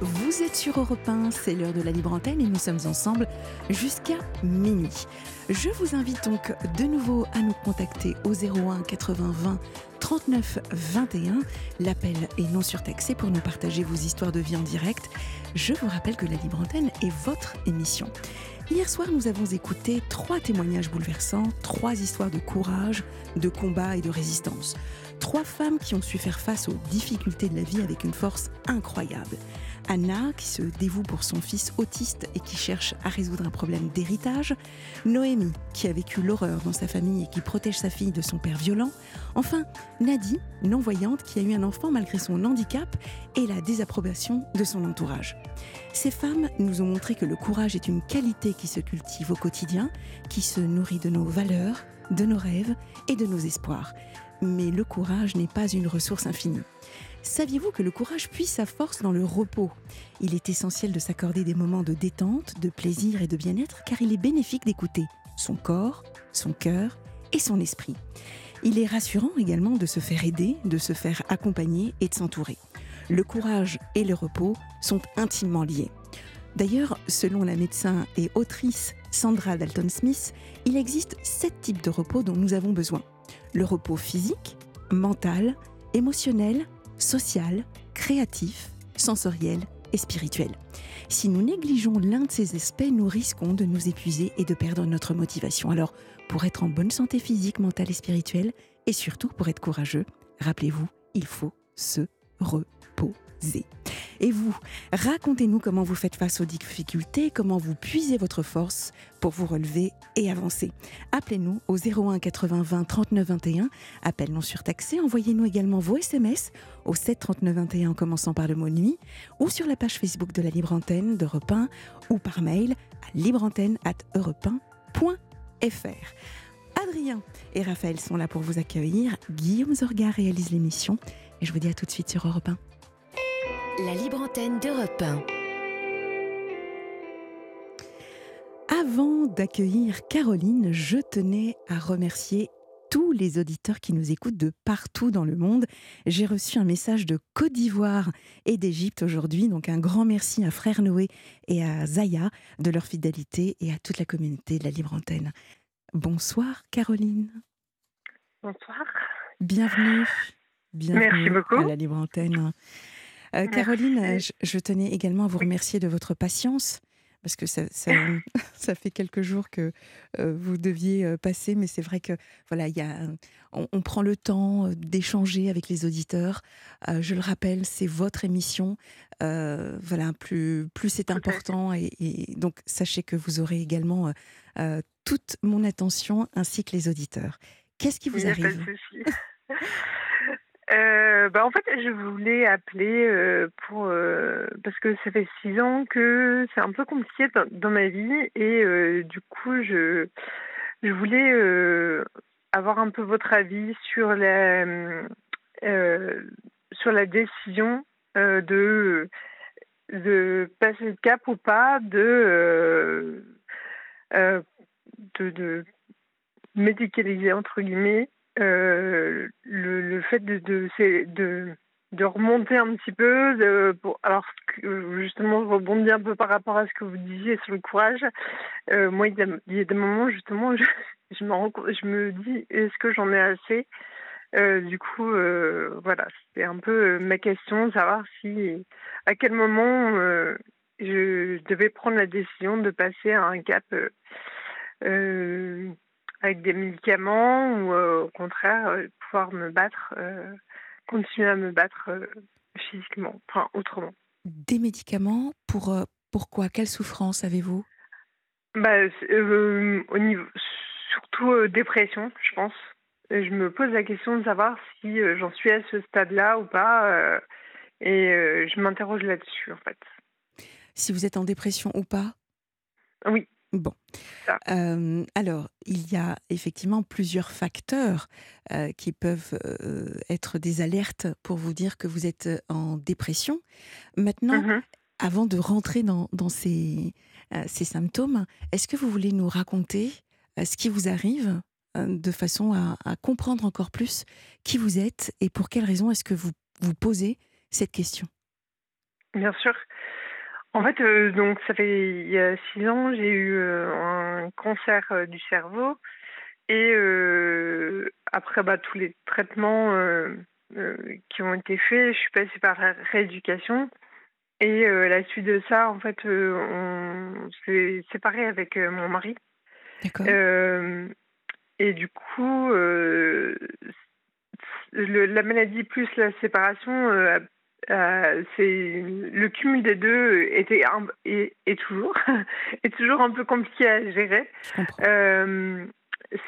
Vous êtes sur Europe 1, c'est l'heure de la libre antenne et nous sommes ensemble jusqu'à minuit. Je vous invite donc de nouveau à nous contacter au 01 80 20 39 21. L'appel est non surtaxé pour nous partager vos histoires de vie en direct. Je vous rappelle que la libre antenne est votre émission. Hier soir, nous avons écouté trois témoignages bouleversants, trois histoires de courage, de combat et de résistance. Trois femmes qui ont su faire face aux difficultés de la vie avec une force incroyable. Anna, qui se dévoue pour son fils autiste et qui cherche à résoudre un problème d'héritage. Noémie, qui a vécu l'horreur dans sa famille et qui protège sa fille de son père violent. Enfin, Nadie, non-voyante, qui a eu un enfant malgré son handicap et la désapprobation de son entourage. Ces femmes nous ont montré que le courage est une qualité qui se cultive au quotidien, qui se nourrit de nos valeurs, de nos rêves et de nos espoirs. Mais le courage n'est pas une ressource infinie. Saviez-vous que le courage puise sa force dans le repos? Il est essentiel de s'accorder des moments de détente, de plaisir et de bien-être car il est bénéfique d'écouter son corps, son cœur et son esprit. Il est rassurant également de se faire aider, de se faire accompagner et de s'entourer. Le courage et le repos sont intimement liés. D'ailleurs, selon la médecin et autrice Sandra Dalton-Smith, il existe sept types de repos dont nous avons besoin. Le repos physique, mental, émotionnel, social, créatif, sensoriel et spirituel. Si nous négligeons l'un de ces aspects, nous risquons de nous épuiser et de perdre notre motivation. Alors, pour être en bonne santé physique, mentale et spirituelle, et surtout pour être courageux, rappelez-vous, il faut se reposer. Et vous, racontez-nous comment vous faites face aux difficultés, comment vous puisez votre force pour vous relever et avancer. Appelez-nous au 01 80 20 39 21, appel non surtaxé. Envoyez-nous également vos SMS au 7 39 21 en commençant par le mot nuit ou sur la page Facebook de la Libre Antenne d'Europe 1 ou par mail à libreantenne@europe1.fr. Adrien et Raphaël sont là pour vous accueillir. Guillaume Zorga réalise l'émission et je vous dis à tout de suite sur Europe 1. La libre antenne d'Europe 1. Avant d'accueillir Caroline, je tenais à remercier tous les auditeurs qui nous écoutent de partout dans le monde. J'ai reçu un message de Côte d'Ivoire et d'Égypte aujourd'hui, donc un grand merci à Frère Noé et à Zaya de leur fidélité et à toute la communauté de la Libre Antenne. Bonsoir Caroline. Bonsoir. Bienvenue. Bienvenue Merci beaucoup. à la Libre Antenne. Euh. Caroline, euh, je, je tenais également à vous remercier de votre patience. Parce que ça, ça, ça fait quelques jours que euh, vous deviez passer, mais c'est vrai que voilà, y a, on, on prend le temps d'échanger avec les auditeurs. Euh, je le rappelle, c'est votre émission. Voilà, plus, plus c'est important, et, et donc sachez que vous aurez également toute mon attention ainsi que les auditeurs. Qu'est-ce qui vous arrive? Euh, bah, en fait, je voulais appeler euh, pour euh, parce que ça fait six ans que c'est un peu compliqué dans, ma vie et euh, du coup, je je voulais euh, avoir un peu votre avis sur la euh, sur la décision de de passer le cap ou pas de de, de médicaliser entre guillemets euh, le, fait de de, remonter un petit peu alors justement je rebondis un peu par rapport à ce que vous disiez sur le courage. Euh, moi il y, a, des moments justement je, je me je me dis est-ce que j'en ai assez? Euh, du coup voilà c'était un peu ma question savoir si à quel moment je devais prendre la décision de passer à un cap avec des médicaments ou euh, au contraire euh, pouvoir me battre, euh, continuer à me battre physiquement, enfin autrement. Des médicaments pour, pourquoi? Quelle souffrance avez-vous? Bah, c'est, au niveau, surtout dépression, je pense. je me pose la question de savoir si j'en suis à ce stade-là ou pas. et je m'interroge là-dessus, en fait. Si vous êtes en dépression ou pas? Oui. Bon. alors, il y a effectivement plusieurs facteurs qui peuvent être des alertes pour vous dire que vous êtes en dépression. Maintenant, mmh avant de rentrer dans, ces, ces, symptômes, est-ce que vous voulez nous raconter ce qui vous arrive de façon à, à, comprendre encore plus qui vous êtes et pour quelles raisons est-ce que vous vous posez cette question? Bien sûr. En fait, euh, donc ça fait il y a six ans, j'ai eu euh, un cancer euh, du cerveau et après bah, tous les traitements qui ont été faits, je suis passée par la rééducation et à la suite de ça, en fait, on s'est séparé avec mon mari. D'accord. et du coup, la maladie plus la séparation a euh, c'est le cumul des deux était et, toujours est toujours un peu compliqué à gérer. Euh,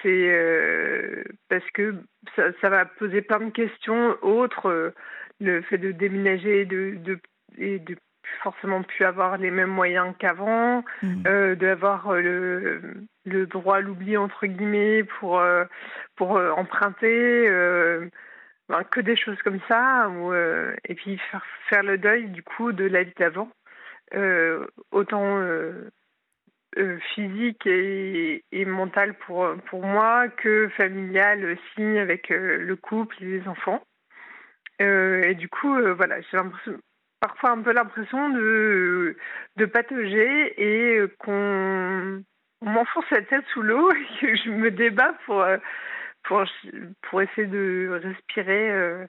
c'est euh, parce que ça, ça, va poser plein de questions autres, le fait de déménager, de, de et de forcément plus avoir les mêmes moyens qu'avant, mmh. d'avoir le, le droit à l'oubli entre guillemets pour pour emprunter que des choses comme ça, euh, et puis faire, faire, le deuil du coup de la vie d'avant, euh, autant euh, physique et, et mental pour, pour moi que familial aussi avec le couple et les enfants. et du coup, voilà, j'ai parfois un peu l'impression de, de patauger et qu'on m'enfonce la tête sous l'eau et que je me débat pour pour, pour essayer de respirer euh,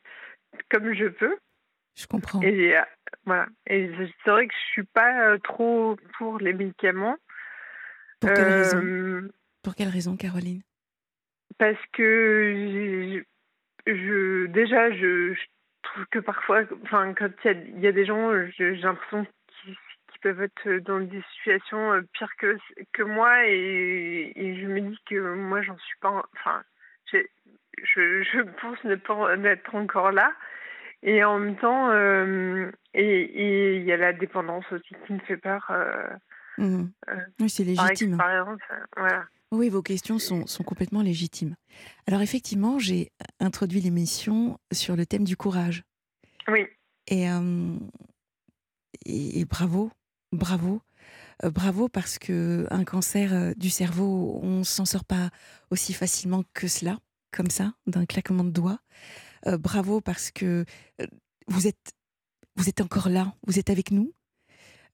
comme je peux. Je comprends. Et euh, voilà. Et c'est vrai que je suis pas euh, trop pour les médicaments. Pour quelle raison? Pour quelle raison, Caroline? Parce que je, déjà, je, trouve que parfois, enfin, quand il y, a des gens, j'ai l'impression qu'ils peuvent être dans des situations pires que, que moi et, et je me dis que moi, j'en suis pas. Enfin, je, je, pense ne pas être encore là. Et en même temps, euh, et il y a la dépendance aussi qui me fait peur. Euh, mmh. euh, oui, c'est légitime. voilà. Oui, vos questions sont, sont, complètement légitimes. Alors effectivement, j'ai introduit l'émission sur le thème du courage. Oui. Et, et, et bravo, bravo. Bravo parce que un cancer du cerveau, on s'en sort pas aussi facilement que cela comme ça, d'un claquement de doigts. Euh, bravo parce que euh, vous êtes, vous êtes encore là, vous êtes avec nous.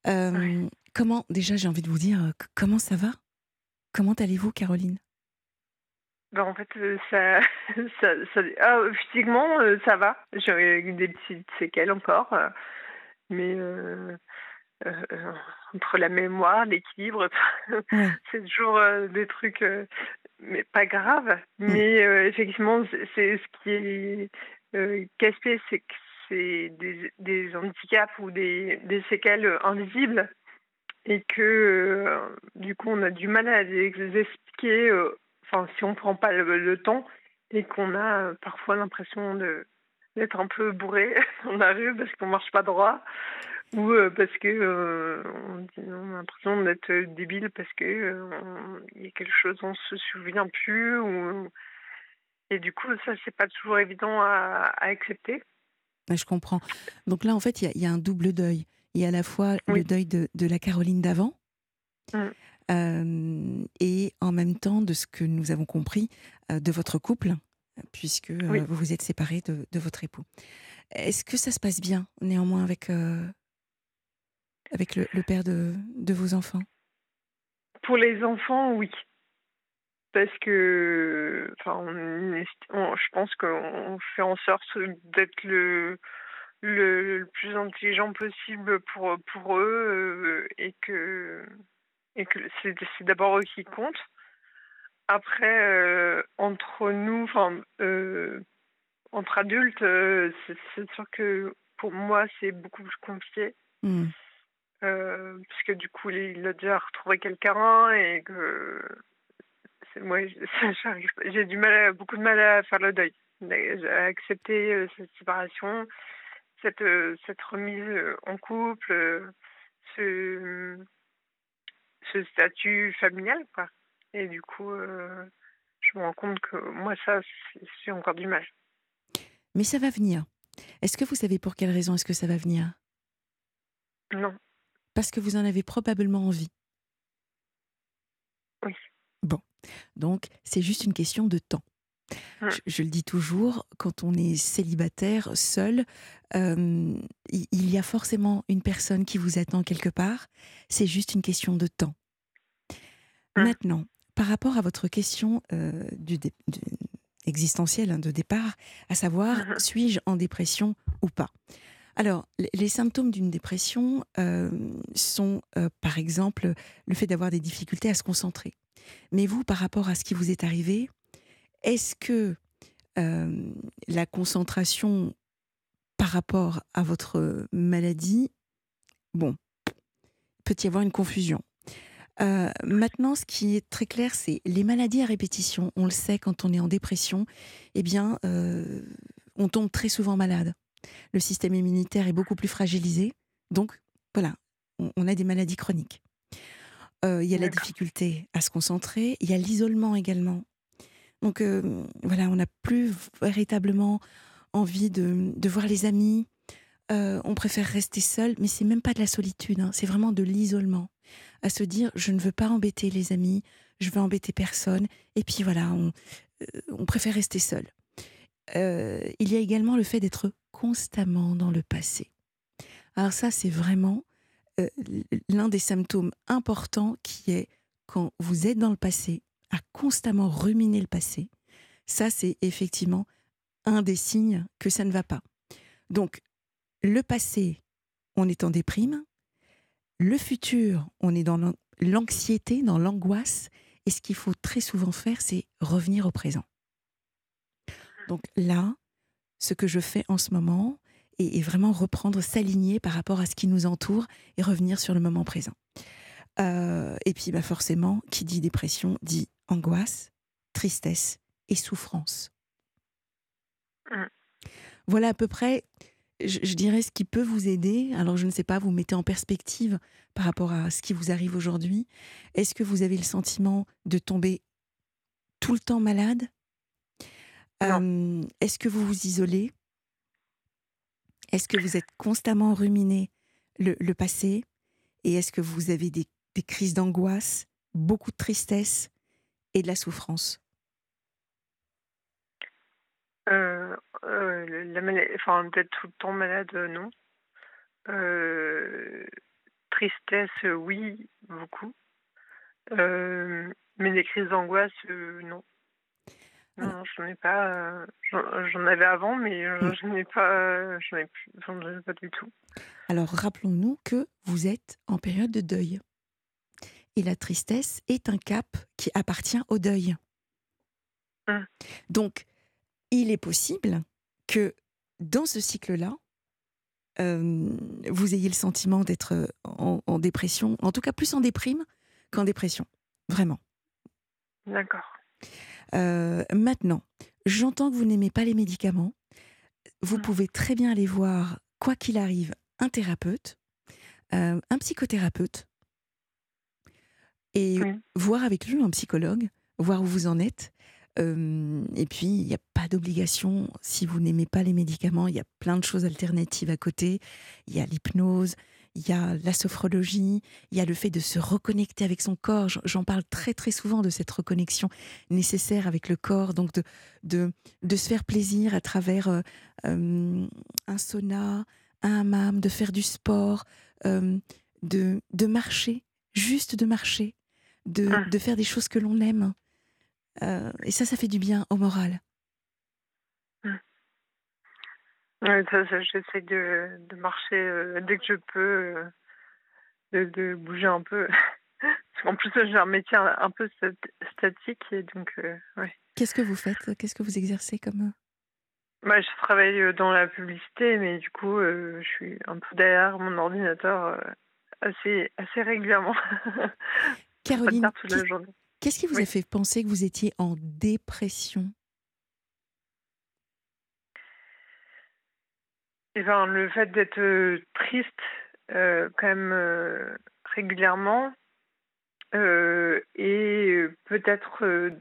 Euh, comment, déjà, j'ai envie de vous dire, comment ça va? Comment allez-vous, Caroline? Ben, en fait, ça, ça, ah, physiquement, ça va. J'ai des petites séquelles encore, mais entre la mémoire, l'équilibre, c'est toujours des trucs mais pas grave. Mm. Mais euh, effectivement, c'est ce qui est euh, casse-pied, c'est que c'est des, des, handicaps ou des, des, séquelles invisibles et que euh, du coup on a du mal à les expliquer. Enfin, si on prend pas le, temps et qu'on a parfois l'impression de d'être un peu bourré dans la rue parce qu'on marche pas droit ou euh, parce que euh, on, a l'impression d'être débile parce que euh, il y a quelque chose on se souvient plus ou et du coup ça c'est pas toujours évident à, accepter. Je comprends. Donc là en fait il y, a un double deuil. Il y a à la fois le deuil de, de la Caroline d'avant. Mmh. et en même temps de ce que nous avons compris de votre couple, puisque vous vous êtes séparés de, de votre époux. Est-ce que ça se passe bien néanmoins avec, avec le, père de, de, vos enfants? Pour les enfants, oui. Parce que, enfin, je pense qu'on fait en sorte d'être le, le, plus intelligent possible pour, pour eux euh, et que, et que c'est d'abord eux qui comptent. Après, euh, entre nous, euh, entre adultes, c'est sûr que pour moi, c'est beaucoup plus compliqué. Mmh. Euh, parce que du coup, il a déjà retrouvé quelqu'un et que moi, j'ai du mal, beaucoup de mal à faire le deuil, à accepter cette séparation, cette, cette remise en couple, ce, ce statut familial, quoi. Et du coup, je me rends compte que moi, ça, c'est encore du mal. Mais ça va venir. Est-ce que vous savez pour quelle raison est-ce que ça va venir? Non. Parce que vous en avez probablement envie. Oui. Bon. Donc, c'est juste une question de temps. Mmh. Je, le dis toujours, quand on est célibataire, seul, il y a forcément une personne qui vous attend quelque part. C'est juste une question de temps. Mmh. Maintenant, par rapport à votre question du, existentielle hein, de départ, à savoir, mmh suis-je en dépression ou pas? Alors, les symptômes d'une dépression sont, par exemple, le fait d'avoir des difficultés à se concentrer. Mais vous, par rapport à ce qui vous est arrivé, est-ce que la concentration par rapport à votre maladie, bon, peut y avoir une confusion? Maintenant, ce qui est très clair, c'est les maladies à répétition. On le sait, quand on est en dépression, eh bien, on tombe très souvent malade. Le système immunitaire est beaucoup plus fragilisé. Donc, voilà, on a des maladies chroniques. Il y a la difficulté à se concentrer, il y a l'isolement également. Donc voilà, on n'a plus véritablement envie de, voir les amis. on préfère rester seul, mais c'est même pas de la solitude, hein, c'est vraiment de l'isolement. À se dire, je ne veux pas embêter les amis, je veux embêter personne, et puis voilà, on, on préfère rester seul. il y a également le fait d'être constamment dans le passé. Alors ça, c'est vraiment l'un des symptômes importants qui est quand vous êtes dans le passé, à constamment ruminer le passé, ça c'est effectivement un des signes que ça ne va pas. Donc, le passé, on est en déprime. Le futur, on est dans l'anxiété, dans l'angoisse. Et ce qu'il faut très souvent faire, c'est revenir au présent. Donc là, ce que je fais en ce moment est, vraiment reprendre, s'aligner par rapport à ce qui nous entoure et revenir sur le moment présent. Euh, et puis, bah forcément, qui dit dépression dit angoisse, tristesse et souffrance. Mmh. Voilà à peu près, je, dirais, ce qui peut vous aider. Alors, je ne sais pas, vous mettez en perspective par rapport à ce qui vous arrive aujourd'hui. Est-ce que vous avez le sentiment de tomber tout le temps malade? Est-ce que vous vous isolez? Est-ce que vous êtes constamment ruminé le, le passé? Et est-ce que vous avez des des crises d'angoisse, beaucoup de tristesse et de la souffrance? Euh, euh, enfin, D'être tout le temps malade, euh, non. tristesse, oui, beaucoup. mais des crises d'angoisse, non. Non, je n'en ai pas. J'en avais avant, mais je n'en ai pas. J'en ai, ai pas du tout. Alors, rappelons-nous que vous êtes en période de deuil et la tristesse est un cap qui appartient au deuil. Mmh. Donc, il est possible que dans ce cycle-là, vous ayez le sentiment d'être en, dépression, en tout cas plus en déprime qu'en dépression, vraiment. D'accord. maintenant, j'entends que vous n'aimez pas les médicaments. Vous mmh. pouvez très bien aller voir, quoi qu'il arrive, un thérapeute, un psychothérapeute, et voir avec lui un psychologue, voir où vous en êtes. Et puis, il n'y a pas d'obligation, si vous n'aimez pas les médicaments, il y a plein de choses alternatives à côté. Il y a l'hypnose, il y a la sophrologie, il y a le fait de se reconnecter avec son corps. J'en parle très très souvent de cette reconnexion nécessaire avec le corps, donc de, de, de se faire plaisir à travers un sauna, un hammam, de faire du sport, de, de marcher, juste de marcher, ah. de, faire des choses que l'on aime. Euh, et ça, ça fait du bien au moral. Ah. j'essaie de, de, marcher euh, dès que je peux, euh, de, bouger un peu. en plus, j'ai un métier un, peu statique. Et donc, Qu'est-ce que vous faites Qu'est-ce que vous exercez comme. Bah, je travaille dans la publicité, mais du coup, je suis un peu derrière mon ordinateur assez, assez régulièrement. Caroline, Qu'est-ce qui vous a fait penser que vous étiez en dépression? Eh ben, le fait d'être triste quand même régulièrement et peut-être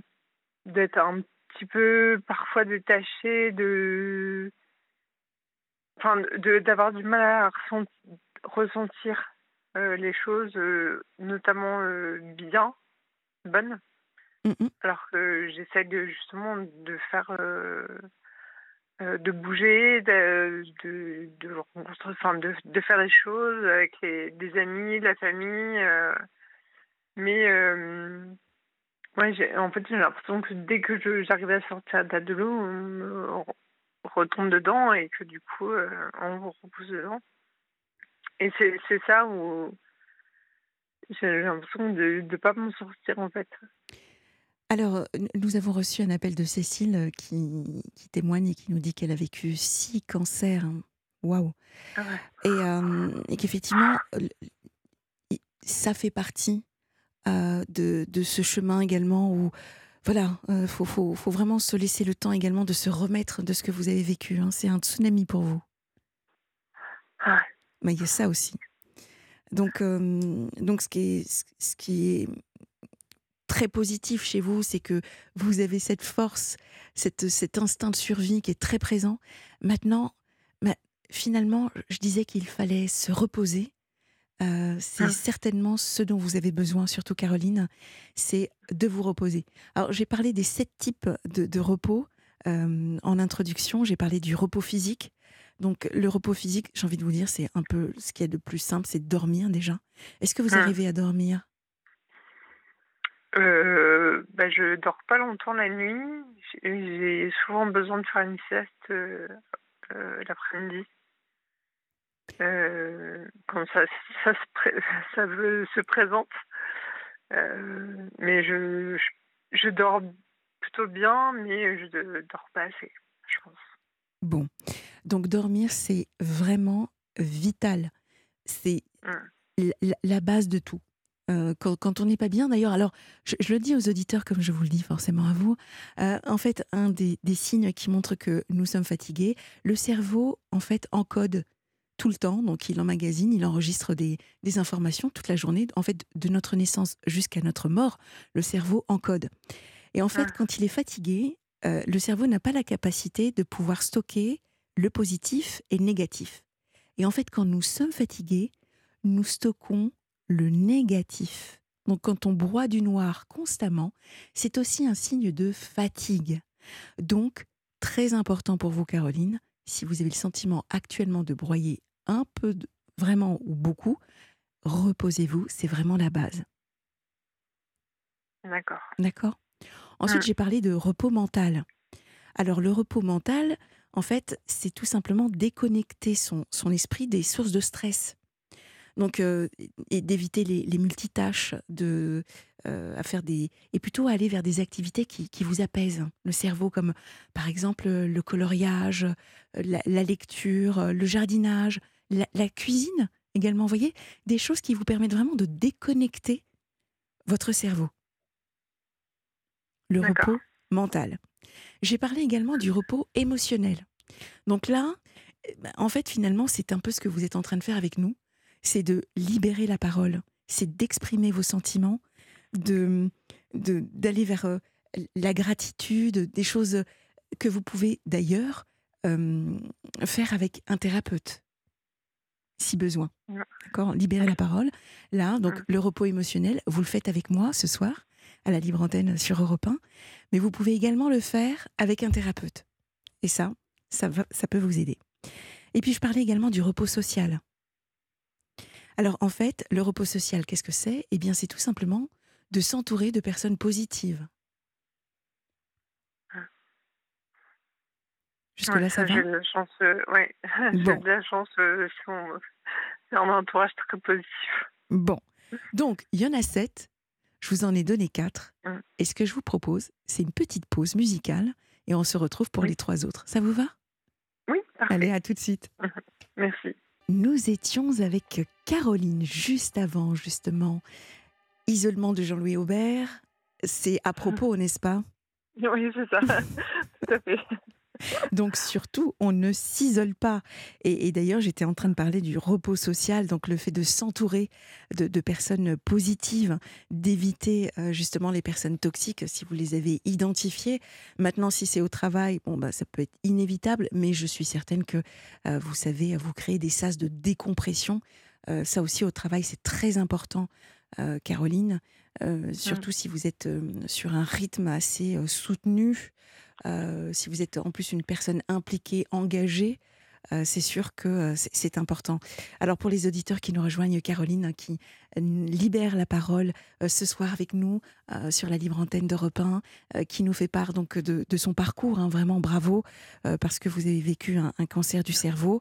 d'être un petit peu parfois détaché de enfin d'avoir du mal à ressentir les choses notamment bien bonnes mmh alors que j'essaie de justement de faire de bouger de de, de, enfin, de, de faire des choses avec les, des amis la famille mais Ouais, en fait, j'ai l'impression que dès que j'arrivais à sortir de l'eau, on, retombe dedans et que du coup, euh, on vous repousse dedans. Et c'est ça où j'ai l'impression de ne pas m'en sortir en fait. Alors, nous avons reçu un appel de Cécile euh, qui, qui témoigne et qui nous dit qu'elle a vécu six cancers. Waouh! Ah et, euh, et qu'effectivement, ça fait partie euh, de, de, ce chemin également où voilà, il euh, faut, faut, faut, vraiment se laisser le temps également de se remettre de ce que vous avez vécu. Hein. C'est un tsunami pour vous. Mais il y a ça aussi. Donc, euh, donc ce, qui est, ce qui est très positif chez vous, c'est que vous avez cette force, cette, cet instinct de survie qui est très présent. Maintenant, bah, finalement, je disais qu'il fallait se reposer euh, c'est ah. certainement ce dont vous avez besoin, surtout Caroline, c'est de vous reposer. Alors j'ai parlé des sept types de, repos euh, en introduction, j'ai parlé du repos physique. Donc le repos physique, j'ai envie de vous dire, c'est un peu ce qui est de plus simple, c'est de dormir déjà. Est-ce que vous ah. arrivez à dormir? Euh, bah, Je dors pas longtemps la nuit. J'ai souvent besoin de faire une sieste euh, l'après-midi. Euh, quand ça, ça, se, ça se présente. Euh, mais je, je, dors plutôt bien, mais je ne dors pas assez, je pense. Bon, donc dormir, c'est vraiment vital. C'est mmh. la, base de tout. Euh, quand, on n'est pas bien, d'ailleurs, alors je, le dis aux auditeurs comme je vous le dis forcément à vous, en fait, un des, des, signes qui montre que nous sommes fatigués, le cerveau, en fait, encode tout le temps. Donc, il emmagasine, il enregistre des, informations toute la journée. En fait, de notre naissance jusqu'à notre mort, le cerveau encode. Et en fait, ah. quand il est fatigué, euh, le cerveau n'a pas la capacité de pouvoir stocker le positif et le négatif. Et en fait, quand nous sommes fatigués, nous stockons le négatif. Donc, quand on broie du noir constamment, c'est aussi un signe de fatigue. Donc, très important pour vous, Caroline, si vous avez le sentiment actuellement de broyer un peu, vraiment ou beaucoup, reposez-vous, c'est vraiment la base. D'accord. D'accord? Ensuite, mmh. j'ai parlé de repos mental. Alors, le repos mental, en fait, c'est tout simplement déconnecter son, son esprit des sources de stress. Donc, euh, et d'éviter les, les, multitâches, de, euh, à faire des, et plutôt aller vers des activités qui, qui, vous apaisent le cerveau, comme par exemple le coloriage, la, lecture, le jardinage, la, cuisine également. Vous voyez, des choses qui vous permettent vraiment de déconnecter votre cerveau. Le repos mental. J'ai parlé également du repos émotionnel. Donc là, eh ben, en fait, finalement, c'est un peu ce que vous êtes en train de faire avec nous. C'est de libérer la parole, c'est d'exprimer vos sentiments, de d'aller vers euh, la gratitude, des choses que vous pouvez d'ailleurs euh, faire avec un thérapeute, si besoin. D'accord? Libérer la parole. Là, donc le repos émotionnel, vous le faites avec moi ce soir à la libre antenne sur Europe 1, mais vous pouvez également le faire avec un thérapeute. Et ça, ça, ça peut vous aider. Et puis je parlais également du repos social. Alors en fait, le repos social, qu'est-ce que c'est? Eh bien, c'est tout simplement de s'entourer de personnes positives. Ah. Jusque-là, ça, va? J'ai de la chance, euh, ouais. j'ai de la chance, euh, c'est un entourage très positif. Bon, donc il y en a sept, je vous en ai donné quatre, mmh. et ce que je vous propose, c'est une petite pause musicale, et on se retrouve pour les trois autres. Ça vous va? Oui, parfait. Allez, à tout de suite. Merci. Nous étions avec Caroline juste avant, justement, Isolement de Jean-Louis Aubert, c'est à propos, n'est-ce pas? Oui, c'est ça, tout à fait. Donc surtout, on ne s'isole pas. Et, d'ailleurs, j'étais en train de parler du repos social, donc le fait de s'entourer de, personnes positives, d'éviter euh, justement les personnes toxiques si vous les avez identifiées. Maintenant, si c'est au travail, bon, bah, ça peut être inévitable, mais je suis certaine que euh, vous savez, vous créez des sas de décompression. Euh, ça aussi, au travail, c'est très important, Caroline. surtout mmh. si vous êtes sur un rythme assez soutenu, euh, si vous êtes en plus une personne impliquée, engagée, euh, c'est sûr que euh, c'est important. Alors pour les auditeurs qui nous rejoignent, Caroline, qui libère la parole ce soir avec nous sur la libre antenne d'Europe 1, qui nous fait part donc de, son parcours, hein, vraiment bravo, parce que vous avez vécu un, cancer du cerveau,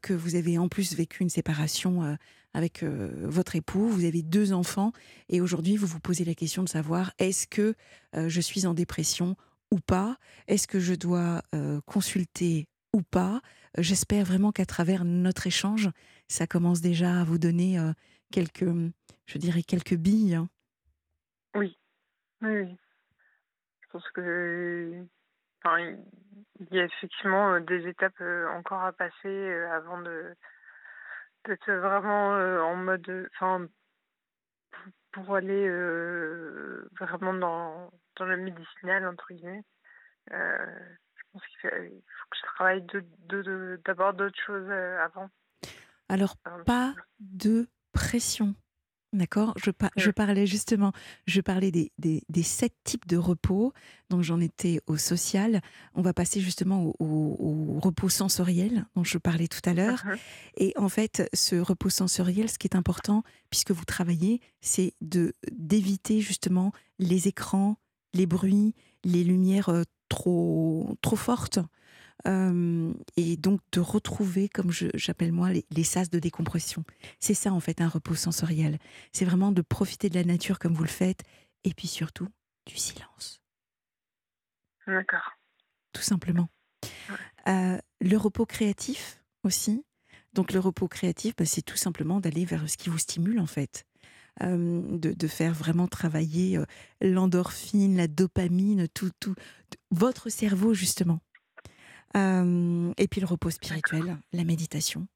que vous avez en plus vécu une séparation avec votre époux, vous avez deux enfants, et aujourd'hui vous vous posez la question de savoir est-ce que je suis en dépression ou pas Est-ce que je dois consulter ou pas? J'espère vraiment qu'à travers notre échange, ça commence déjà à vous donner quelques, je dirais, quelques billes. Hein. Oui, oui, Je pense que, il y a effectivement des étapes encore à passer avant de d'être vraiment en mode, enfin, pour aller vraiment dans dans le médicinal, entre guillemets. Euh, je pense qu'il faut, que je travaille d'abord d'autres choses euh, avant. Alors, pas de pression. D'accord? Je, je, parlais justement, je parlais des, des, des sept types de repos. Donc j'en étais au social. On va passer justement au, repos sensoriel dont je parlais tout à l'heure. Uh-huh. Et en fait, ce repos sensoriel, ce qui est important, puisque vous travaillez, c'est de d'éviter justement les écrans, les bruits, les lumières euh, trop, trop fortes. Euh, et donc de retrouver, comme j'appelle moi, les, sas de décompression. C'est ça en fait un repos sensoriel. C'est vraiment de profiter de la nature comme vous le faites, et puis surtout du silence. D'accord. Tout simplement. Euh, le repos créatif aussi. Donc le repos créatif, bah, c'est tout simplement d'aller vers ce qui vous stimule en fait. Euh, de, faire vraiment travailler euh, l'endorphine, la dopamine, tout, tout, votre cerveau justement. Euh, et puis le repos spirituel, la méditation.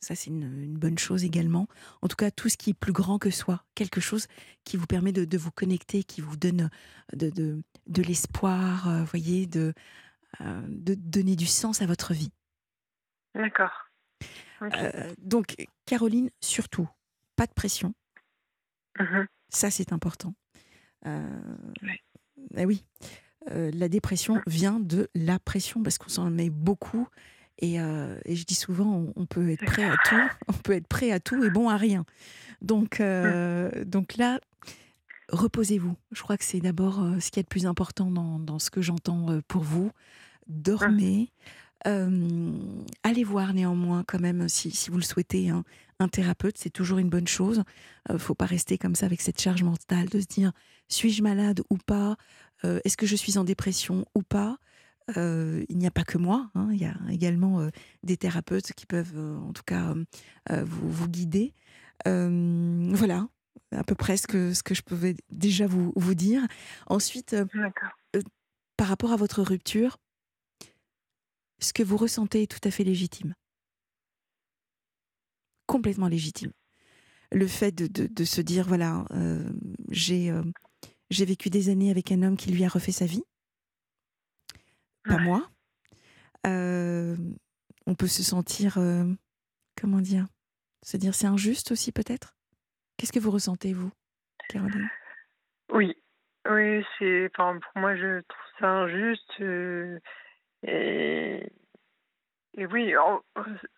Ça, c'est une, bonne chose également. En tout cas, tout ce qui est plus grand que soi, quelque chose qui vous permet de, vous connecter, qui vous donne de, de, l'espoir, voyez, de, de donner du sens à votre vie. D'accord. donc, Caroline, surtout, pas de pression. Mmh Ça, c'est important. Euh, eh oui, euh, la dépression vient de la pression parce qu'on s'en met beaucoup. Et, euh, et, je dis souvent, on, peut être prêt à tout, on peut être prêt à tout et bon à rien. Donc, mmh. donc là, reposez-vous. Je crois que c'est d'abord ce qui est le plus important dans, dans ce que j'entends pour vous. Dormez. allez voir néanmoins quand même, si, si vous le souhaitez, hein, un thérapeute, c'est toujours une bonne chose. ne euh, faut pas rester comme ça avec cette charge mentale de se dire suis-je malade ou pas? Euh, Est-ce que je suis en dépression ou pas? Euh, Il n'y a pas que moi. Hein. il y a également des thérapeutes qui peuvent, en tout cas, vous, vous, guider. voilà, à peu près ce que, ce que je pouvais déjà vous, vous dire. Ensuite, par rapport à votre rupture, ce que vous ressentez est tout à fait légitime complètement légitime. Le fait de, se dire, voilà, euh, j'ai euh, j'ai vécu des années avec un homme qui lui a refait sa vie, pas moi. Euh, on peut se sentir, comment dire, se dire c'est injuste aussi peut-être? Qu'est-ce que vous ressentez vous, Caroline? Oui, oui, c'est, enfin, pour moi je trouve ça injuste et et oui,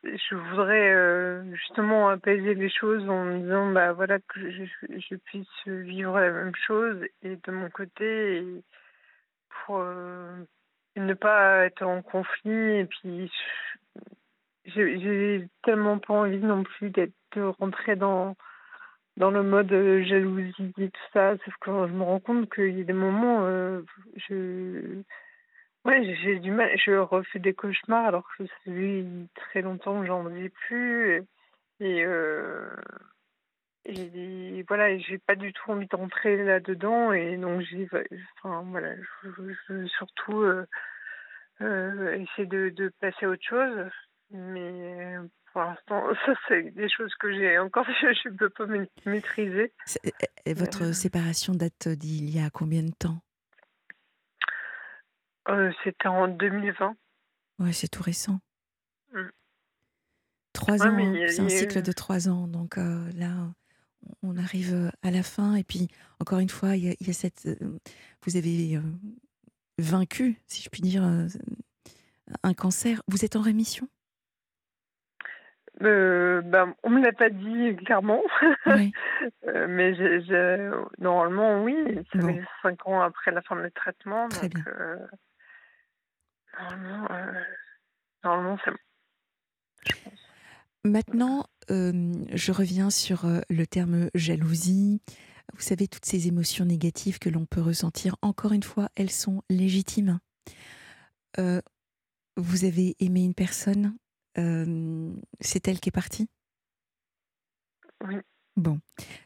je voudrais euh, justement apaiser les choses en me disant bah voilà que je, puisse vivre la même chose et de mon côté pour euh, ne pas être en conflit et puis j'ai tellement pas envie non plus d'être de rentrer dans dans le mode jalousie et tout ça. Sauf que je me rends compte qu'il y a des moments euh, je Ouais, j'ai du mal. Je refais des cauchemars alors que ça fait très longtemps que j'en ai plus. Et, euh, et voilà, j'ai pas du tout envie d'entrer là-dedans et donc j'ai, enfin voilà, je, veux surtout euh, euh, essayer de, de, passer à autre chose, mais pour l'instant, ça c'est des choses que j'ai encore, je ne peux pas maîtriser. Et votre euh, séparation date d'il y a combien de temps? C'était en 2020. Ouais, c'est tout récent. Mmh. Trois ans, c'est un cycle de trois ans, donc là on arrive euh, à la fin et puis encore une fois, il y a, cette, euh, vous avez euh, vaincu, si je puis dire, un cancer. Vous êtes en rémission? Euh, ben, on me l'a pas dit clairement, mais normalement oui. Ça fait cinq ans après la fin du traitement, Très bien. Normalement, normalement c'est bon. Je pense. Maintenant, je reviens sur le terme jalousie. Vous savez, toutes ces émotions négatives que l'on peut ressentir, encore une fois, elles sont légitimes. vous avez aimé une personne, c'est elle qui est partie? Oui. Bon,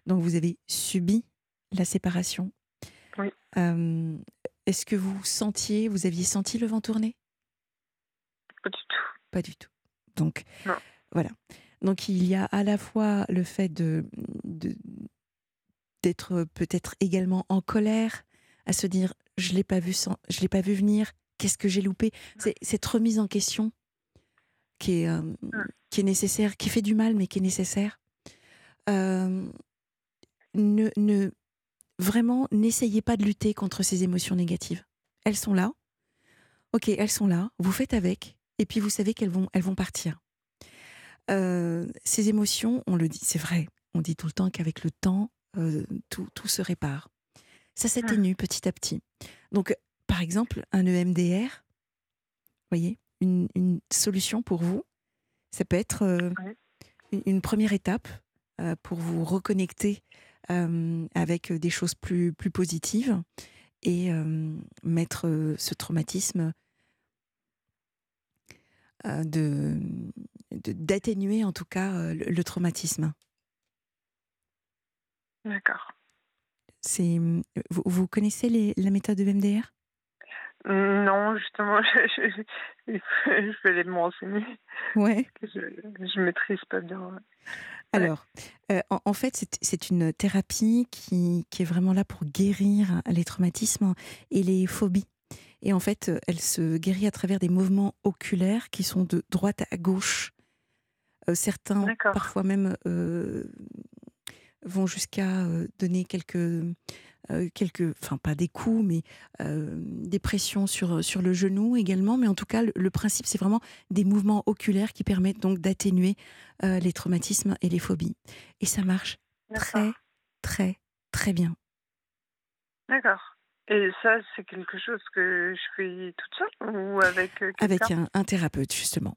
donc vous avez subi la séparation? Oui. Est-ce que vous sentiez, vous aviez senti le vent tourner? Pas du tout. Pas du tout. Donc, non. Voilà. Donc il y a à la fois le fait de d'être peut-être également en colère, à se dire je l'ai pas vu je l'ai pas vu venir, qu'est-ce que j'ai loupé? C'est cette remise en question qui est euh, qui est nécessaire, qui fait du mal mais qui est nécessaire. Euh, ne, ne vraiment n'essayez pas de lutter contre ces émotions négatives. Elles sont là. Ok, elles sont là. Vous faites avec, et puis vous savez qu'elles vont elles vont partir. Euh, ces émotions, on le dit, c'est vrai, on dit tout le temps qu'avec le temps, euh, tout, tout, se répare. Ça s'atténue petit à petit. Donc, par exemple, un EMDR, voyez, une, une, solution pour vous, ça peut être euh, une, première étape pour vous reconnecter avec des choses plus, plus positives et mettre ce traumatisme de d'atténuer en tout cas euh, le, traumatisme. D'accord. C'est vous, vous, connaissez les, la méthode de MDR Non, justement, je, je, je vais aller me renseigner. Ouais. Je ne maîtrise pas bien. Alors, euh, en, en, fait, c'est une thérapie qui, qui, est vraiment là pour guérir les traumatismes et les phobies. Et en fait, elle se guérit à travers des mouvements oculaires qui sont de droite à gauche. Euh, certains, parfois même, euh, vont jusqu'à euh, donner quelques, quelques, enfin pas des coups, mais des pressions sur, sur le genou également. Mais en tout cas, le, principe, c'est vraiment des mouvements oculaires qui permettent donc d'atténuer les traumatismes et les phobies. Et ça marche très, très, très bien. D'accord. Et ça, c'est quelque chose que je fais toute seule ou avec Avec un, thérapeute, justement.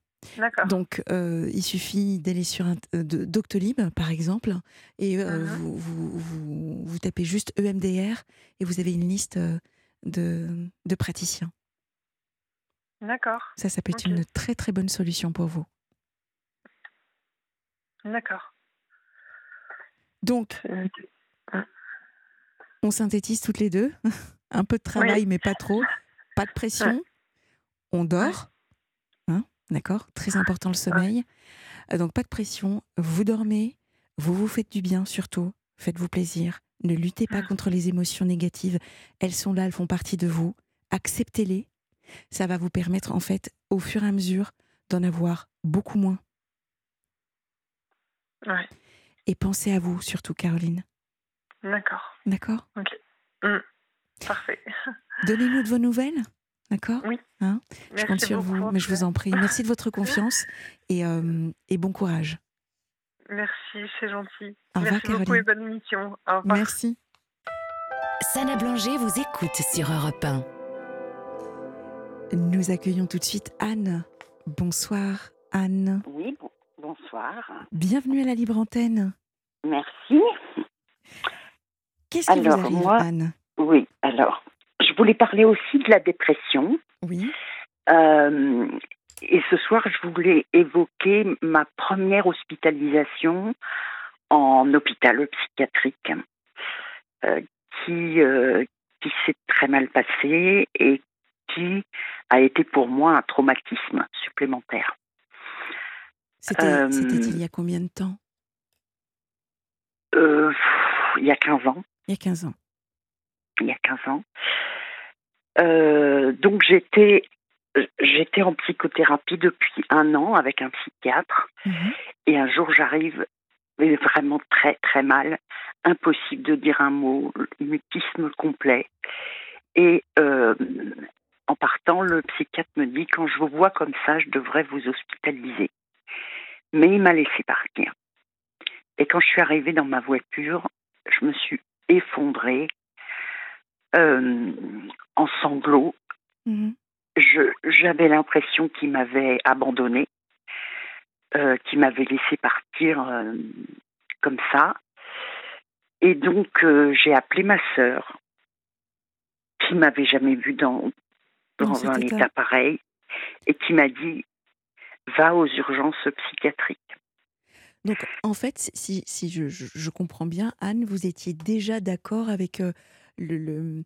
Donc, euh, il suffit d'aller sur un, euh, Doctolib, par exemple, et euh, vous, vous, vous, tapez juste EMDR et vous avez une liste de, de praticiens. D'accord. Ça, ça peut être une très très bonne solution pour vous. D'accord. Donc, on synthétise toutes les deux. un peu de travail, mais pas trop. Pas de pression. On dort. D'accord Très important le sommeil. Euh, donc pas de pression, vous dormez, vous vous faites du bien surtout, faites-vous plaisir. Ne luttez pas mmh. contre les émotions négatives, elles sont là, elles font partie de vous. Acceptez-les. Ça va vous permettre en fait au fur et à mesure d'en avoir beaucoup moins. Ouais. Et pensez à vous surtout, Caroline. D'accord. D'accord? Ok. Mmh. Parfait. Donnez-nous de vos nouvelles. D'accord Oui. Hein je compte sur vous, mais je vous en prie. Merci de votre confiance et, euh, et bon courage. Merci, c'est gentil. Au revoir, Merci beaucoup et bonne émission. Au revoir. Merci. Sana Blanger vous écoute sur Europe 1. Nous accueillons tout de suite Anne. Bonsoir, Anne. Oui, bonsoir. Bienvenue à la Libre Antenne. Merci. Qu'est-ce qui vous arrive, Anne? Oui, alors, je voulais parler aussi de la dépression. Oui. Euh, et ce soir, je voulais évoquer ma première hospitalisation en hôpital psychiatrique euh, qui, euh, qui s'est très mal passé et qui a été pour moi un traumatisme supplémentaire. C'était il y a combien de temps? il y a 15 ans. Il y a 15 ans. Il y a 15 ans. Euh, donc j'étais j'étais en psychothérapie depuis un an avec un psychiatre Mhm. et un jour j'arrive vraiment très très mal, impossible de dire un mot, mutisme complet. Et euh, en partant, le psychiatre me dit quand je vous vois comme ça, je devrais vous hospitaliser. Mais il m'a laissé partir. Et quand je suis arrivée dans ma voiture, je me suis effondrée euh, en sanglots. Mhm. J'avais l'impression qu'il m'avait abandonnée, euh, qu'il m'avait laissé partir euh, comme ça. Et donc, euh, j'ai appelé ma sœur, qui m'avait jamais vue dans, Dans un état. état pareil, et qui m'a dit va aux urgences psychiatriques. Donc, en fait, si, si je, je- je comprends bien, Anne, vous étiez déjà d'accord avec euh, le, le-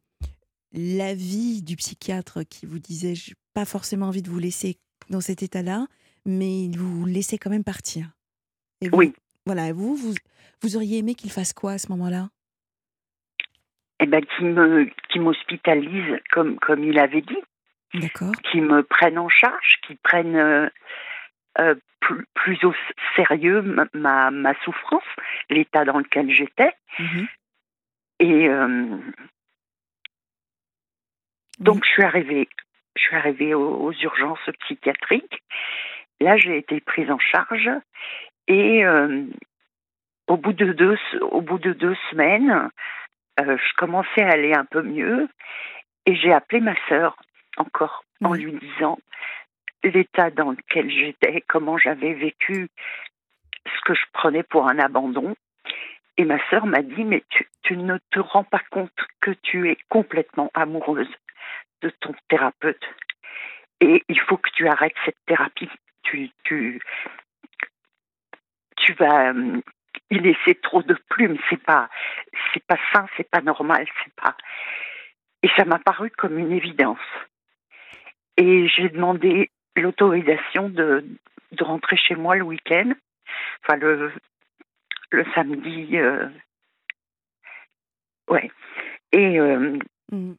l'avis du psychiatre qui vous disait j'ai pas forcément envie de vous laisser dans cet état-là, mais il vous laissait quand même partir. Et vous, Oui. Voilà, vous, vous, vous auriez aimé qu'il fasse quoi à ce moment-là? Eh ben, qui me, qui m'hospitalise comme, comme il avait dit. D'accord qui me prennent en charge, qui prennent euh, euh, plus, plus au sérieux ma, ma, ma souffrance, l'état dans lequel j'étais. Mhm. Et euh, donc je suis arrivée, je suis arrivée aux, aux urgences psychiatriques. Là, j'ai été prise en charge et euh, au bout de deux, au bout de deux semaines, euh, je commençais à aller un peu mieux et j'ai appelé ma sœur encore en lui disant l'état dans lequel j'étais, comment j'avais vécu ce que je prenais pour un abandon. Et ma sœur m'a dit, mais tu, ne te rends pas compte que tu es complètement amoureuse de ton thérapeute. Et il faut que tu arrêtes cette thérapie. Tu, tu, tu vas euh, y laisser trop de plumes. C'est pas, c'est pas sain, c'est pas normal, c'est pas. Et ça m'a paru comme une évidence. Et j'ai demandé l'autorisation de, de rentrer chez moi le week-end, enfin le, le samedi. euh, ouais. Et euh,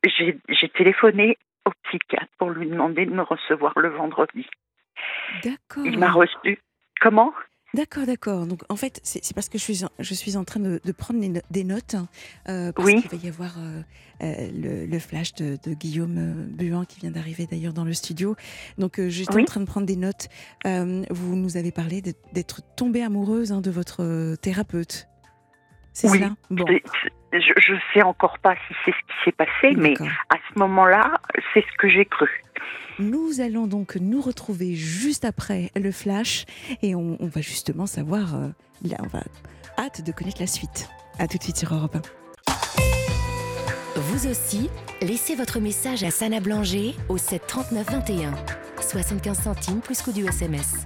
j'ai j'ai téléphoné au psychiatre pour lui demander de me recevoir le vendredi. D'accord. Il m'a reçu. Comment? D'accord, d'accord. Donc en fait, c'est parce que je suis en, je suis en train de, de prendre les no- des notes, hein, euh, parce Oui. qu'il va y avoir euh, euh, le, le flash de, de Guillaume euh, Buan qui vient d'arriver d'ailleurs dans le studio. Donc euh, j'étais Oui. en train de prendre des notes. Euh, vous nous avez parlé d'être- tombée amoureuse hein, de votre thérapeute. C'est Oui. Bon, c'est- Je ne sais encore pas si c'est ce qui s'est passé, mais à ce moment-là, c'est ce que j'ai cru. Nous allons donc nous retrouver juste après le flash et on, on va justement savoir. euh, là, on va hâte de connaître la suite. À tout de suite sur Europe 1. Vous aussi, laissez votre message à Sana Blanger au 7 39 21. 75 centimes plus coût du SMS.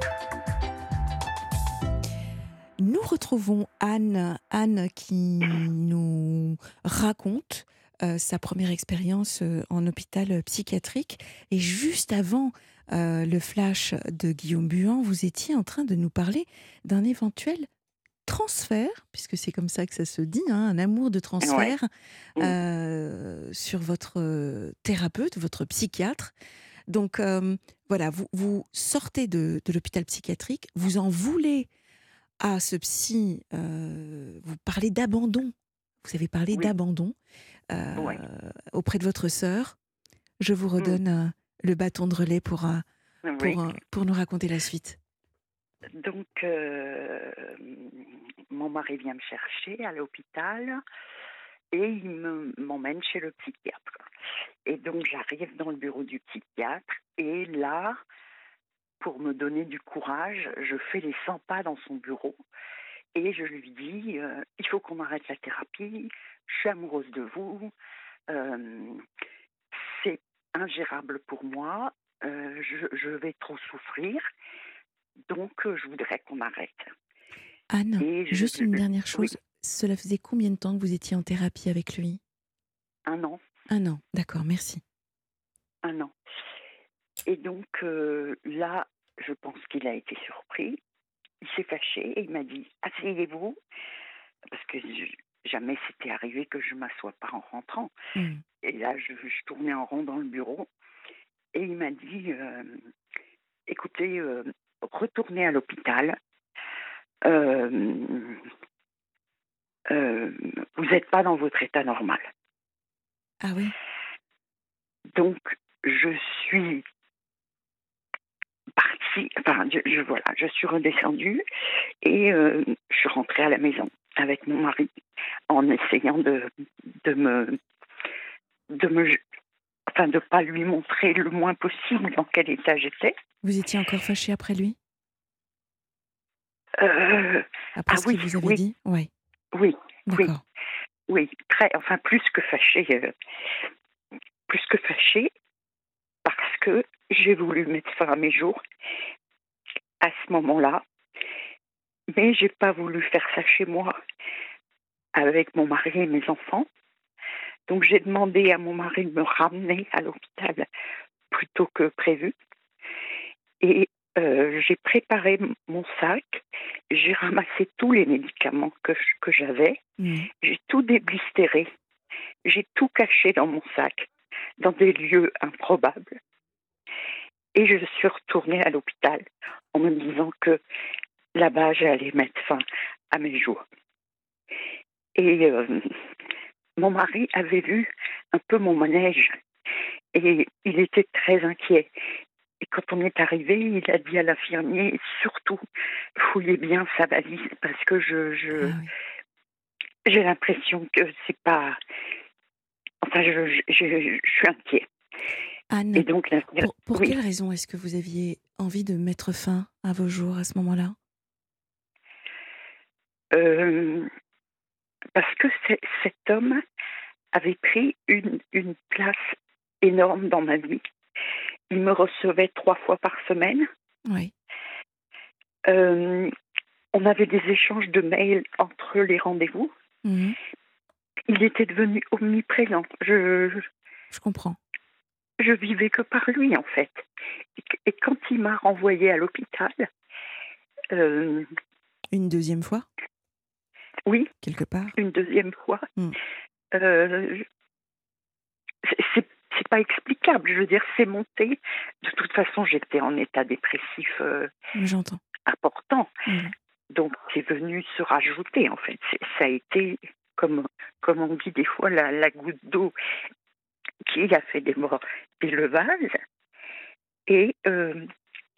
Nous retrouvons Anne, Anne qui nous raconte euh, sa première expérience euh, en hôpital psychiatrique. Et juste avant euh, le flash de Guillaume Buan, vous étiez en train de nous parler d'un éventuel transfert, puisque c'est comme ça que ça se dit, hein, un amour de transfert Ouais. euh, sur votre thérapeute, votre psychiatre. Donc voilà, vous, vous sortez de, de l'hôpital psychiatrique, vous en voulez à ce psy, euh, vous parlez d'abandon. Vous avez parlé Oui. d'abandon euh, Ouais. auprès de votre sœur. Je vous redonne euh, le bâton de relais pour, pour, Oui. pour nous raconter la suite. Donc, mon mari vient me chercher à l'hôpital et il me- m'emmène chez le psychiatre. Et donc, j'arrive dans le bureau du psychiatre et là, pour me donner du courage, je fais les 100 pas dans son bureau et je lui dis euh, il faut qu'on arrête la thérapie, je suis amoureuse de vous, euh, c'est ingérable pour moi, euh, je, je vais trop souffrir, donc je voudrais qu'on arrête. Anne, Et je- juste une dernière oui. chose. Cela faisait combien de temps que vous étiez en thérapie avec lui? Un an. Un an, d'accord, merci. un an. Et donc euh, là, je pense qu'il a été surpris. Il s'est fâché et il m'a dit Asseyez-vous, parce que je- jamais c'était arrivé que je m'assoie pas en rentrant. Hmm. Et là, je, je tournais en rond dans le bureau et il m'a dit euh, Écoutez, euh, retournez à l'hôpital. Vous n'êtes pas dans votre état normal. Ah oui Donc, je suis enfin, je, je- voilà, je suis redescendue et euh, je suis rentrée à la maison avec mon mari en essayant de, de me, de me, enfin, de pas lui montrer le moins possible dans quel état j'étais. Vous étiez encore fâché après lui? Euh, Après Ah ce oui, vous avait oui. dit? Oui, oui, oui, très, enfin, plus que fâchée, euh, plus que fâchée, que j'ai voulu mettre fin à mes jours à ce moment-là, mais j'ai pas voulu faire ça chez moi avec mon mari et mes enfants. Donc j'ai demandé à mon mari de me ramener à l'hôpital plus tôt que prévu. Et euh, j'ai préparé mon sac, j'ai ramassé tous les médicaments que, j'avais, Hmm. j'ai tout déblistéré, j'ai tout caché dans mon sac, dans des lieux improbables. Et je suis retournée à l'hôpital en me disant que là-bas, j'allais mettre fin à mes jours. Et euh, mon mari avait vu un peu mon manège et il était très inquiet. Et quand on est arrivé, il a dit à l'infirmier, surtout, fouillez bien sa valise parce que je, je, Ah oui. j'ai l'impression que c'est pas. Enfin, je, je, je- je suis inquiet. Anne, Et donc, la- pour, pour oui. quelle raison est-ce que vous aviez envie de mettre fin à vos jours à ce moment-là? Euh, parce que cet homme avait pris une, une place énorme dans ma vie. Il me recevait trois fois par semaine. Oui, Euh, on avait des échanges de mails entre les rendez-vous. Mhm. Il était devenu omniprésent. Je, je comprends. Je vivais que par lui, en fait. Et, quand il m'a renvoyé à l'hôpital, euh, Une deuxième fois, oui, quelque part? Une deuxième fois, Mm. euh, c'est- pas explicable. Je veux dire, c'est monté. De toute façon, j'étais en état dépressif euh, J'entends. important. Mhm. Donc, c'est venu se rajouter, en fait. Ça a été, comme, comme on dit des fois, la, la goutte d'eau qui a fait des morts et le vase. Et euh,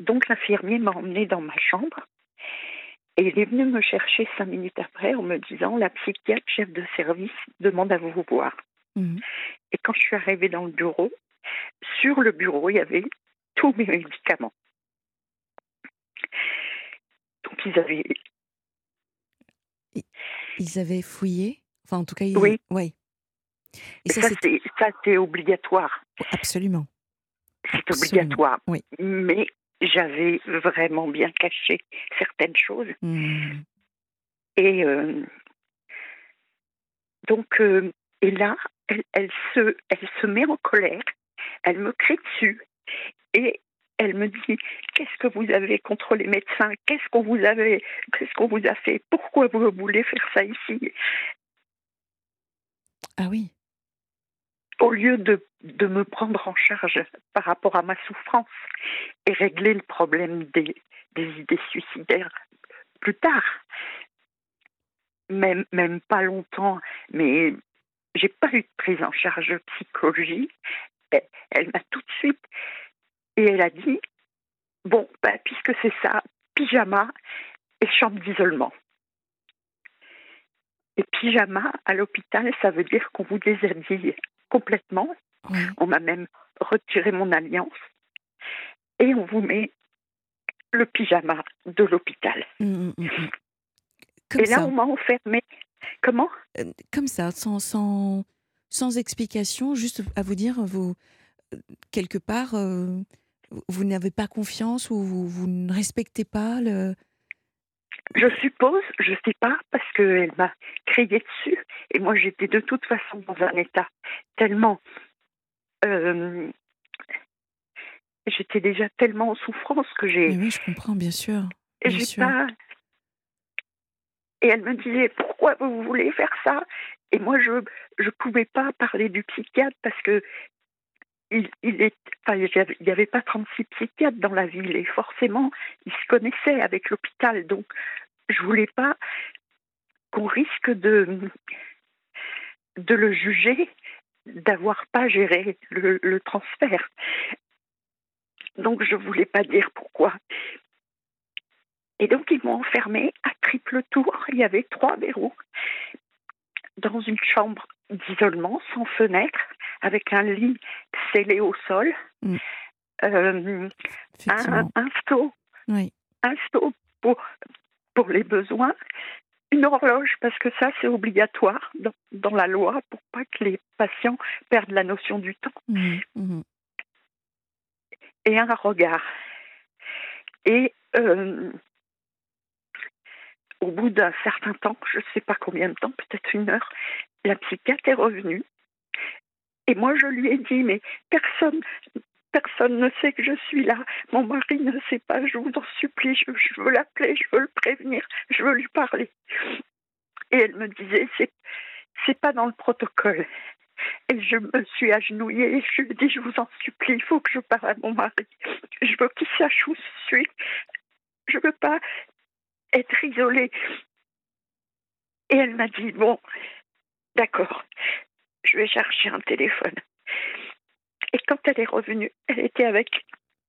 donc, l'infirmier m'a emmené dans ma chambre. Et il est venu me chercher cinq minutes après en me disant La psychiatre, chef de service, demande à vous voir. Mhm. Et quand je suis arrivée dans le bureau, sur le bureau, il y avait tous mes médicaments. Donc, ils avaient Ils avaient fouillé? Enfin, en tout cas, ils... Oui. ouais. Et ça, ça, c'est obligatoire. absolument. C'est obligatoire. oui. Mais j'avais vraiment bien caché certaines choses. Mhm. Et euh, donc, euh, et là, elle, elle se, elle se met en colère. Elle me crie dessus. Et elle me dit Qu'est-ce que vous avez contre les médecins? Qu'est-ce qu'on vous avait Qu'est-ce qu'on vous a fait? Pourquoi vous voulez faire ça ici? Ah oui. Au lieu de, me prendre en charge par rapport à ma souffrance et régler le problème des, idées suicidaires plus tard. Même, pas longtemps, mais j'ai pas eu de prise en charge psychologie. Elle, m'a tout de suite, et elle a dit, bon, bah, puisque c'est ça, pyjama et chambre d'isolement. Et pyjama à l'hôpital, ça veut dire qu'on vous déshabille complètement. Oui. On m'a même retiré mon alliance. Et on vous met le pyjama de l'hôpital. Comme Et là, on m'a enfermé. Comment? Euh, comme ça, sans, sans, sans explication, juste à vous dire, vous, quelque part, euh, vous n'avez pas confiance ou vous, vous ne respectez pas le, Je suppose, je ne sais pas, parce qu'elle m'a crié dessus. Et moi, j'étais de toute façon dans un état tellement. Euh, j'étais déjà tellement en souffrance que j'ai. oui, je comprends, bien sûr. Bien sûr. Pas... Et elle me disait pourquoi vous voulez faire ça? Et moi, je ne pouvais pas parler du psychiatre parce que il, il est, enfin, il n'y avait pas 36 psychiatres dans la ville et forcément, ils se connaissaient avec l'hôpital. Donc, je voulais pas qu'on risque de, de le juger d'avoir pas géré le, le, transfert. Donc, je voulais pas dire pourquoi. Et donc, ils m'ont enfermé à triple tour. Il y avait trois verrous dans une chambre d'isolement, sans fenêtre, avec un lit scellé au sol, mm. euh, un, un, oui. un pour, pour les besoins, une horloge, parce que ça, c'est obligatoire dans, dans, la loi pour pas que les patients perdent la notion du temps. Mm, mm. Et un regard. Et euh, au bout d'un certain temps, je ne sais pas combien de temps, peut-être une heure, la psychiatre est revenue. Et moi, je lui ai dit, mais personne, personne ne sait que je suis là. Mon mari ne sait pas, je vous en supplie, je, veux l'appeler, je veux le prévenir, je veux lui parler. Et elle me disait, c'est, pas dans le protocole. Et je me suis agenouillée et je lui ai dit, je vous en supplie, il faut que je parle à mon mari. Je veux qu'il sache où je suis. Je veux pas être isolée. Et elle m'a dit, bon, d'accord, je vais chercher un téléphone. Et quand elle est revenue, elle était avec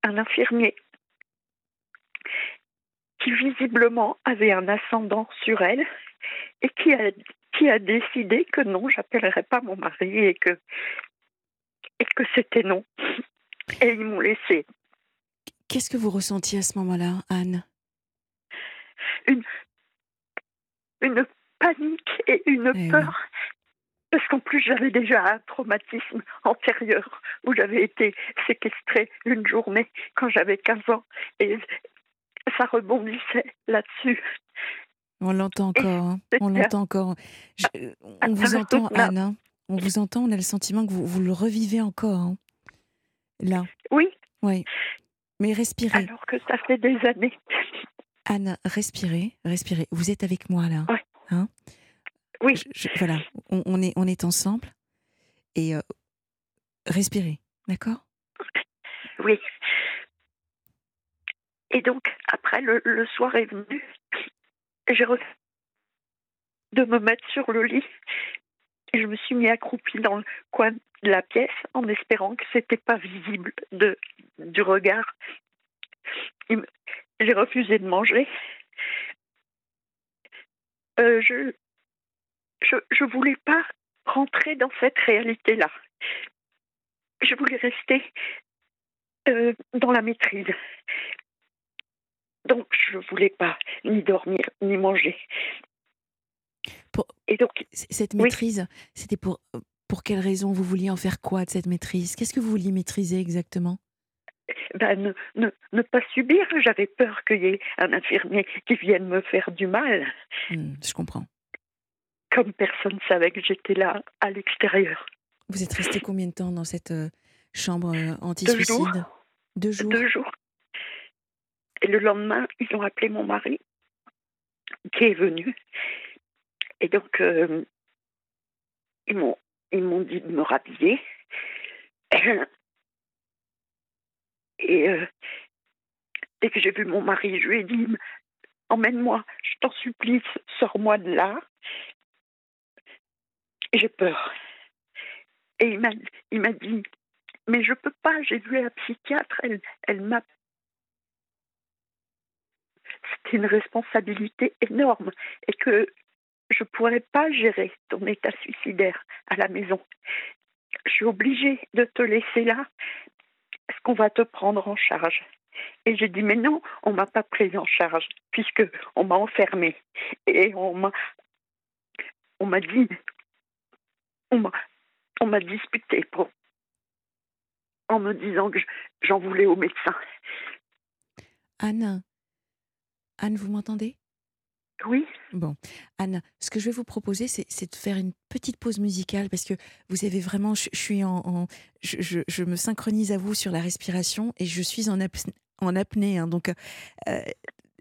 un infirmier qui visiblement avait un ascendant sur elle et qui a, qui a décidé que non, j'appellerai pas mon mari et que, et que c'était non. Et ils m'ont laissé. Qu'est-ce que vous ressentiez à ce moment-là, Anne? Une, une panique et une eh peur. Parce qu'en plus, j'avais déjà un traumatisme antérieur où j'avais été séquestrée une journée quand j'avais 15 ans. Et ça rebondissait là-dessus. On l'entend encore. Hein. On l'entend encore. on vous entend, Anne. Hein. On vous entend. On a le sentiment que vous, vous le revivez encore. Hein. Là. Oui. Oui. Mais respirez. Alors que ça fait des années. Anne, respirez, respirez. Vous êtes avec moi là. Hein oui. voilà, on, est, on est ensemble. Et euh, respirez, d'accord? Oui. Et donc, après, le, soir est venu. J'ai refusé de me mettre sur le lit. Je me suis mis accroupie dans le coin de la pièce en espérant que c'était pas visible de, du regard. J'ai refusé de manger. Euh, je, je ne voulais pas rentrer dans cette réalité-là. Je voulais rester euh, dans la maîtrise. Donc, je ne voulais pas ni dormir, ni manger. Et donc, cette maîtrise, c'était pour, pour quelle raison Vous vouliez en faire quoi de cette maîtrise? Qu'est-ce que vous vouliez maîtriser exactement? Ben, ne, ne, pas subir. J'avais peur qu'il y ait un infirmier qui vienne me faire du mal. Hmm, je comprends. Comme personne ne savait que j'étais là, à l'extérieur. Vous êtes resté combien de temps dans cette euh, chambre euh, anti-suicide? Deux jours? Deux jours. Et le lendemain, ils ont appelé mon mari, qui est venu. Et donc, euh, ils m'ont ils m'ont dit de me rhabiller. Et euh, dès que j'ai vu mon mari, je lui ai dit Emmène-moi, je t'en supplie, sors-moi de là. J'ai peur. Et il m'a, il m'a dit Mais je peux pas, j'ai vu la psychiatre, elle, elle m'a. C'était une responsabilité énorme et que je ne pourrais pas gérer ton état suicidaire à la maison. Je suis obligée de te laisser là est-ce qu'on va te prendre en charge Et j'ai dit, mais non, on m'a pas pris en charge, puisque on m'a enfermée. Et on m'a, on m'a dit, on m'a, disputé pour, en me disant que j'en voulais au médecin. Anne, Anne, vous m'entendez? Oui. Bon, Anne, ce que je vais vous proposer, c'est de faire une petite pause musicale parce que vous avez vraiment, je, je suis en, en- je, je- je me synchronise à vous sur la respiration et je suis en, apnée. hein. donc, euh,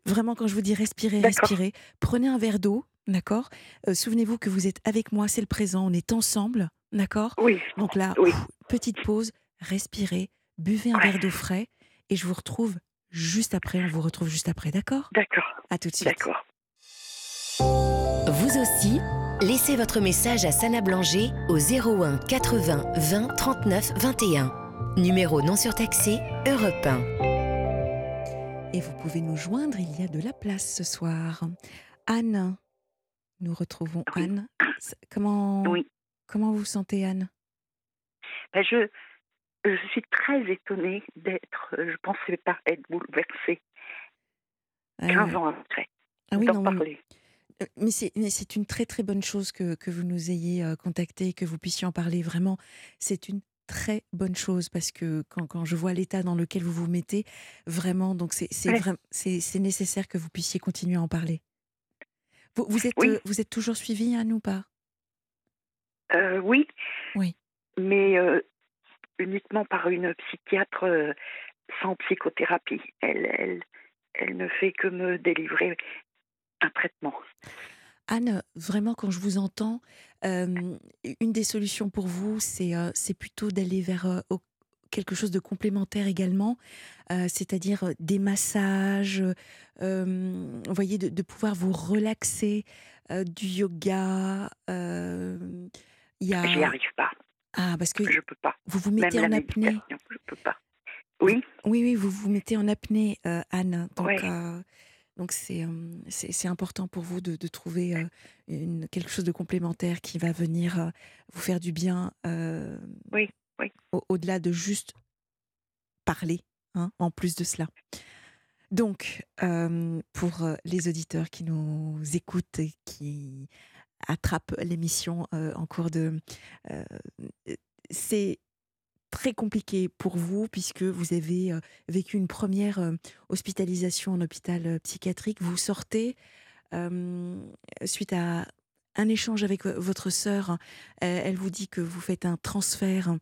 vraiment, quand je vous dis respirer, respirer, prenez un verre d'eau, d'accord? Euh, Souvenez-vous que vous êtes avec moi, c'est le présent, on est ensemble, d'accord? Oui. Donc là, Oui. pff, petite pause, respirez, buvez un Ouais. verre d'eau frais et je vous retrouve juste après. On vous retrouve juste après, d'accord? D'accord. À tout de suite. D'accord. Vous aussi, laissez votre message à Sana Blanger au 01 80 20 39 21. Numéro non surtaxé, Europe 1. Et vous pouvez nous joindre, il y a de la place ce soir. Anne, nous retrouvons Oui. Anne. Comment, Oui. comment vous sentez Anne? Ben, je, je suis très étonnée d'être. Je pensais pas être bouleversée Euh, 15 ans après. ah oui, d'en non, mais- parler. Euh, Mais c'est, une très très bonne chose que, que vous nous ayez euh, contacté, que vous puissiez en parler. Vraiment, c'est une très bonne chose parce que quand, quand je vois l'état dans lequel vous vous mettez, vraiment, donc c'est, Ouais. nécessaire que vous puissiez continuer à en parler. Vous, vous, êtes, Oui. euh, vous êtes toujours suivi, Anne, ou pas? Euh, oui. Oui. Mais euh, uniquement par une psychiatre euh, sans psychothérapie. Elle, elle, elle ne fait que me délivrer un traitement. Anne, vraiment, quand je vous entends, euh, une des solutions pour vous, c'est euh, plutôt d'aller vers euh, quelque chose de complémentaire également, euh, c'est-à-dire euh, des massages, euh, vous voyez, de, de pouvoir vous relaxer, euh, du yoga. y a... J'y arrive pas. Ah, parce que Je peux pas. vous vous Même mettez la en apnée. je peux pas. Oui. Oui, oui, vous vous mettez en apnée, Anne. Donc, Ouais. donc c'est c'est c'est important pour vous de, de trouver euh, une, quelque chose de complémentaire qui va venir euh, vous faire du bien. euh, Oui, oui. au- Au-delà de juste parler, hein, en plus de cela. Donc, euh, pour euh, les auditeurs qui nous écoutent et qui attrapent l'émission euh, en cours de... c'est très compliqué pour vous puisque vous avez vécu une première hospitalisation en hôpital psychiatrique. Vous sortez suite à un échange avec vo- votre sœur. euh, elle vous dit que vous faites un transfert,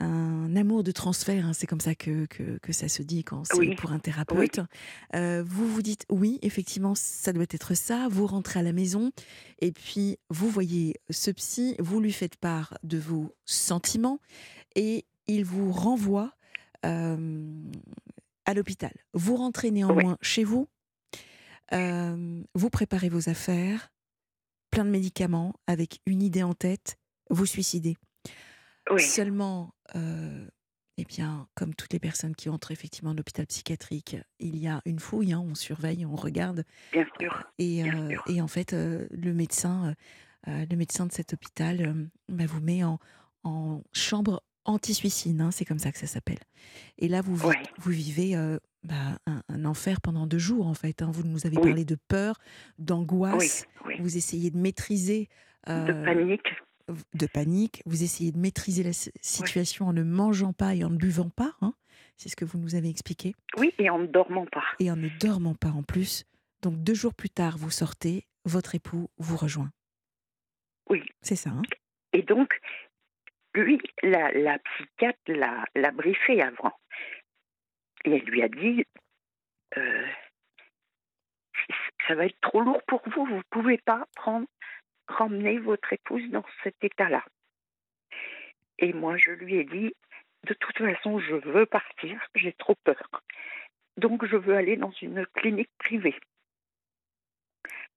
un amour de transfert. hein, c'est comme ça que, que, que ça se dit quand c'est Oui. pour un thérapeute. Euh, vous vous dites oui, effectivement, ça doit être ça. Vous rentrez à la maison et puis vous voyez ce psy, vous lui faites part de vos sentiments et il vous renvoie euh, à l'hôpital. Vous rentrez néanmoins chez vous, euh, vous préparez vos affaires, plein de médicaments, avec une idée en tête, vous suicidez. Oui. Seulement, euh, eh bien, comme toutes les personnes qui entrent effectivement en hôpital psychiatrique, il y a une fouille, hein, on surveille, on regarde, Bien sûr. et, Bien euh, sûr. et en fait, euh, le médecin, le médecin de cet hôpital, bah, vous met en, en chambre anti-suicide, hein, c'est comme ça que ça s'appelle. Et là, vous, Ouais. vous vivez euh, bah, un, un enfer pendant deux jours, en fait. hein. Vous nous avez Oui. parlé de peur, d'angoisse. Oui. Vous essayez de maîtriser. De euh, panique. de panique, vous essayez de maîtriser la si- situation en ne mangeant pas et en ne buvant pas, hein. c'est ce que vous nous avez expliqué, Oui, et en ne dormant pas. et en ne dormant pas en plus. Donc deux jours plus tard, vous sortez, votre époux vous rejoint. Oui. C'est ça, hein Et donc, lui, la, la psychiatre l'a, l'a briefé avant. Et elle lui a dit euh, Ça va être trop lourd pour vous, vous ne pouvez pas prendre, ramener votre épouse dans cet état-là. Et moi, je lui ai dit De toute façon, je veux partir, j'ai trop peur. Donc, je veux aller dans une clinique privée.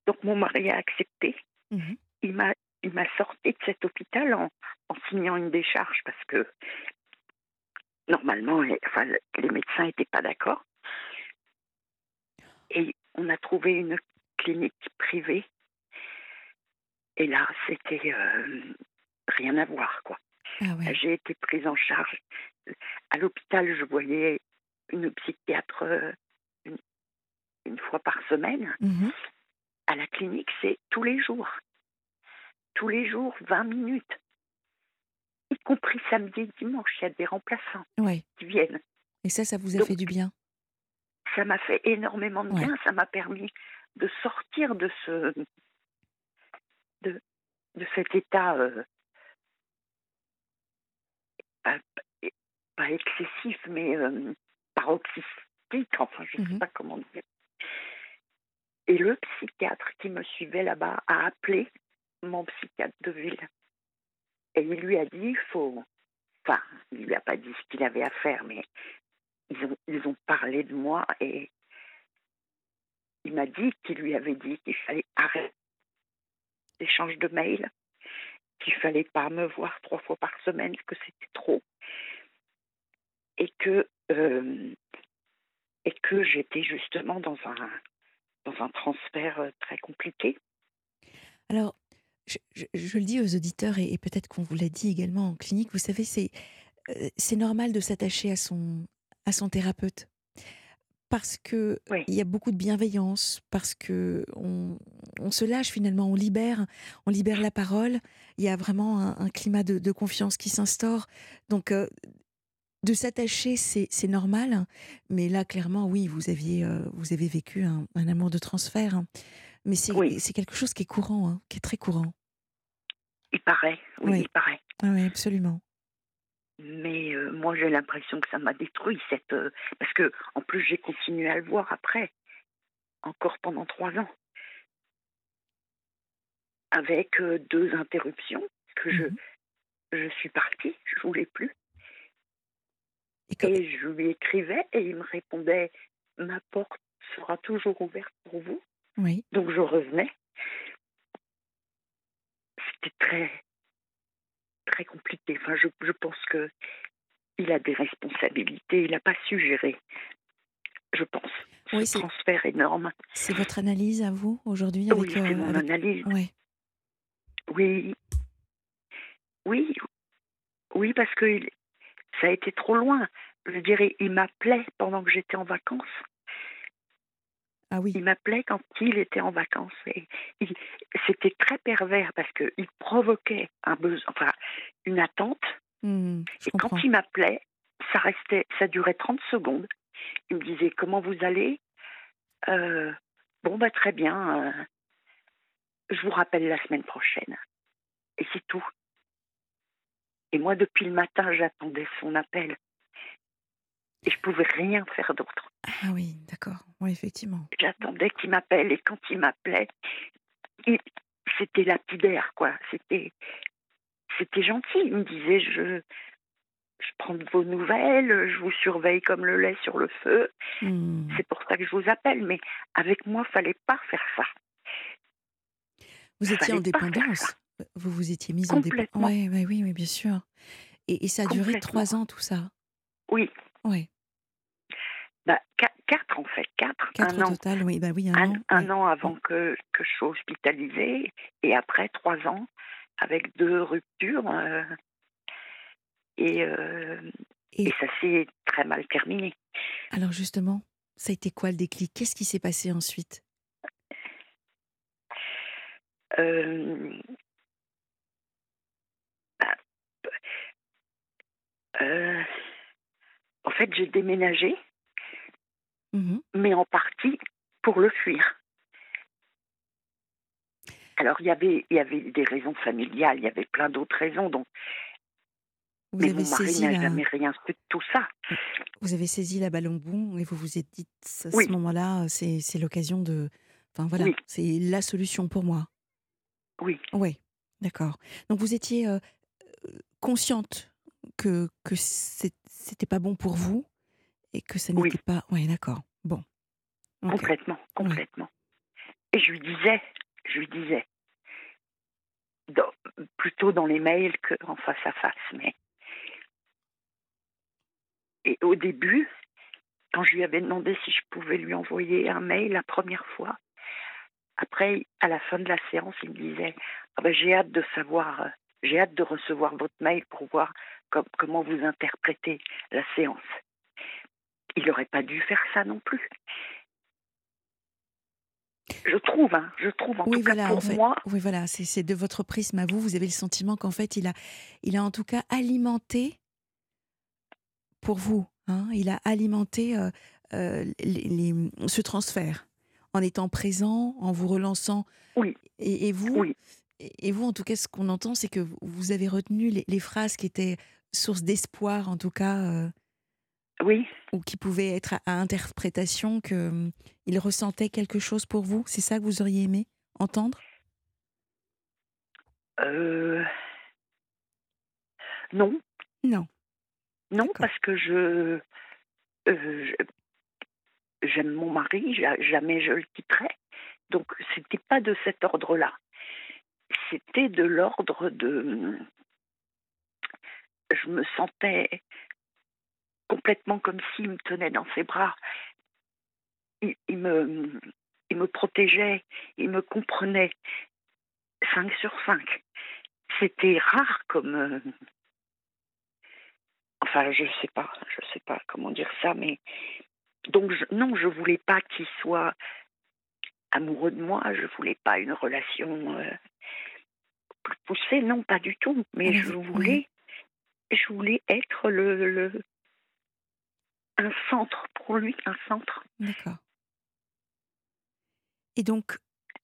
Donc, mon mari a accepté. Mhm. Il m'a il m'a sorti de cet hôpital en, en signant une décharge parce que normalement, les, enfin, les médecins n'étaient pas d'accord. Et on a trouvé une clinique privée. Et là, c'était euh, rien à voir, quoi. Ah ouais. J'ai été prise en charge. À l'hôpital, je voyais une psychiatre euh, une, une fois par semaine. Mhm. À la clinique, c'est tous les jours. Tous les jours, 20 minutes. Y compris samedi et dimanche, il y a des remplaçants Ouais. qui viennent. Et ça, ça vous a Donc- fait du bien? Ça m'a fait énormément de Ouais. bien. Ça m'a permis de sortir de ce de, de cet état euh, pas, pas excessif, mais euh, paroxystique, enfin je ne sais Mhm. pas comment dire. Et le psychiatre qui me suivait là-bas a appelé mon psychiatre de ville. Et il lui a dit, il faut... Enfin, il lui a pas dit ce qu'il avait à faire, mais ils ont, ils ont parlé de moi et il m'a dit qu'il lui avait dit qu'il fallait arrêter l'échange de mails, qu'il fallait pas me voir trois fois par semaine, que c'était trop, et que euh, que j'étais justement dans un dans un transfert euh, très compliqué. Alors, je, je- je le dis aux auditeurs et, et peut-être qu'on vous l'a dit également en clinique, vous savez, c'est euh, c'est normal de s'attacher à son, à son thérapeute parce que Oui. il y a beaucoup de bienveillance, parce que on, on se lâche finalement, on libère, on libère la parole. Il y a vraiment un, un climat de, de confiance qui s'instaure. Donc euh, de s'attacher, c'est c'est normal, mais là clairement, oui, vous aviez euh, vous avez vécu un, un amour de transfert, hein. mais c'est Oui. c'est quelque chose qui est courant, hein, qui est très courant. Il paraît, oui, Oui. il paraît. Ah oui, absolument. Mais euh, moi, j'ai l'impression que ça m'a détruit cette euh, parce que en plus j'ai continué à le voir après, encore pendant trois ans, avec euh, deux interruptions que je Mhm. je suis partie, je voulais plus. Et Et je lui écrivais et il me répondait Ma porte sera toujours ouverte pour vous. Oui. Donc je revenais. C'était très, très compliqué. Enfin, je, je pense que il a des responsabilités. Il n'a pas su gérer, je pense, Oui, ce transfert énorme. C'est votre analyse à vous aujourd'hui Oui, avec, c'est euh, mon avec- analyse. Ouais. Oui, oui, oui, parce que ça a été trop loin. Je dirais, il m'appelait pendant que j'étais en vacances. Ah oui. Il m'appelait quand il était en vacances. Et il- c'était très pervers parce qu'il provoquait un besoin, enfin, une attente. Je Et quand il m'appelait, ça restait, ça durait 30 secondes. Il me disait comment vous allez? Euh, Bon bah très bien. euh, je vous rappelle la semaine prochaine. Et c'est tout. Et moi depuis le matin j'attendais son appel. Et je pouvais rien faire d'autre. Ah oui, d'accord. Oui, effectivement. J'attendais qu'il m'appelle et quand il m'appelait, il- c'était lapidaire quoi. C'était c'était gentil. Il me disait je je prends de vos nouvelles, je vous surveille comme le lait sur le feu. Hmm. C'est pour ça que je vous appelle. Mais avec moi, fallait pas faire ça. Vous étiez en dépendance. Vous vous étiez mise en dépendance. Ouais, ouais, oui, oui, bien sûr. Et, et ça a duré trois ans, tout ça? Oui, Ouais. bah, qua- quatre en fait, quatre. Quatre un au an, total, oui, bah oui, un, un, an. un ouais. an avant que, que je sois hospitalisée, et après trois ans avec deux ruptures. euh, et, euh, Et- et ça s'est très mal terminé. Alors justement, ça a été quoi le déclic? Qu'est-ce qui s'est passé ensuite? Euh, bah, euh, en fait, j'ai déménagé, Mhm. mais en partie pour le fuir. Alors, il y avait, il y avait des raisons familiales, il y avait plein d'autres raisons. Donc, Vous mais mon mari n'a la, jamais rien su de tout ça. vous avez saisi la balle au bout et vous vous êtes dit à Oui. ce moment-là, c'est l'occasion de, enfin voilà, Oui. c'est la solution pour moi. Oui, Oui, d'accord. Donc vous étiez euh, euh, consciente que que c'était pas bon pour vous et que ça Oui. n'était pas. Oui, d'accord. Bon. Complètement, complètement. Et je lui disais, je lui disais, dans- plutôt dans les mails qu'en face à face, mais. Et au début, quand je lui avais demandé si je pouvais lui envoyer un mail la première fois, après, à la fin de la séance, il me disait ah ben, J'ai hâte de savoir, euh, j'ai hâte de recevoir votre mail pour voir com- comment vous interprétez la séance. Il n'aurait pas dû faire ça non plus. Je trouve, hein, je trouve en Oui, tout cas voilà, pour en fait. moi, Oui, voilà, c'est de votre prisme à vous. Vous avez le sentiment qu'en fait, il a, il a en tout cas alimenté pour vous. hein, il a alimenté euh, euh, les- les- ce transfert en étant présent, en vous relançant. Oui. Et, vous, Oui. et vous, en tout cas, ce qu'on entend, c'est que vous avez retenu les, les phrases qui étaient source d'espoir, en tout cas, euh, Oui. ou qui pouvaient être à, à interprétation, qu'il il ressentait quelque chose pour vous? C'est ça que vous auriez aimé entendre? Euh, Non, Non. non, parce que je, euh, je- j'aime mon mari, ja- jamais je le quitterai. Donc, c'était pas de cet ordre-là. C'était de l'ordre de. Je me sentais complètement comme s'il me tenait dans ses bras. Il, il me, il me protégeait, il me comprenait. 5 sur 5. C'était rare comme. euh, Enfin, je sais pas, je sais pas comment dire ça, mais donc je- non, je voulais pas qu'il soit amoureux de moi. Je voulais pas une relation euh, plus poussée, non, pas du tout. Mais je voulais, je voulais être le, le un centre pour lui, un centre. D'accord. Et donc,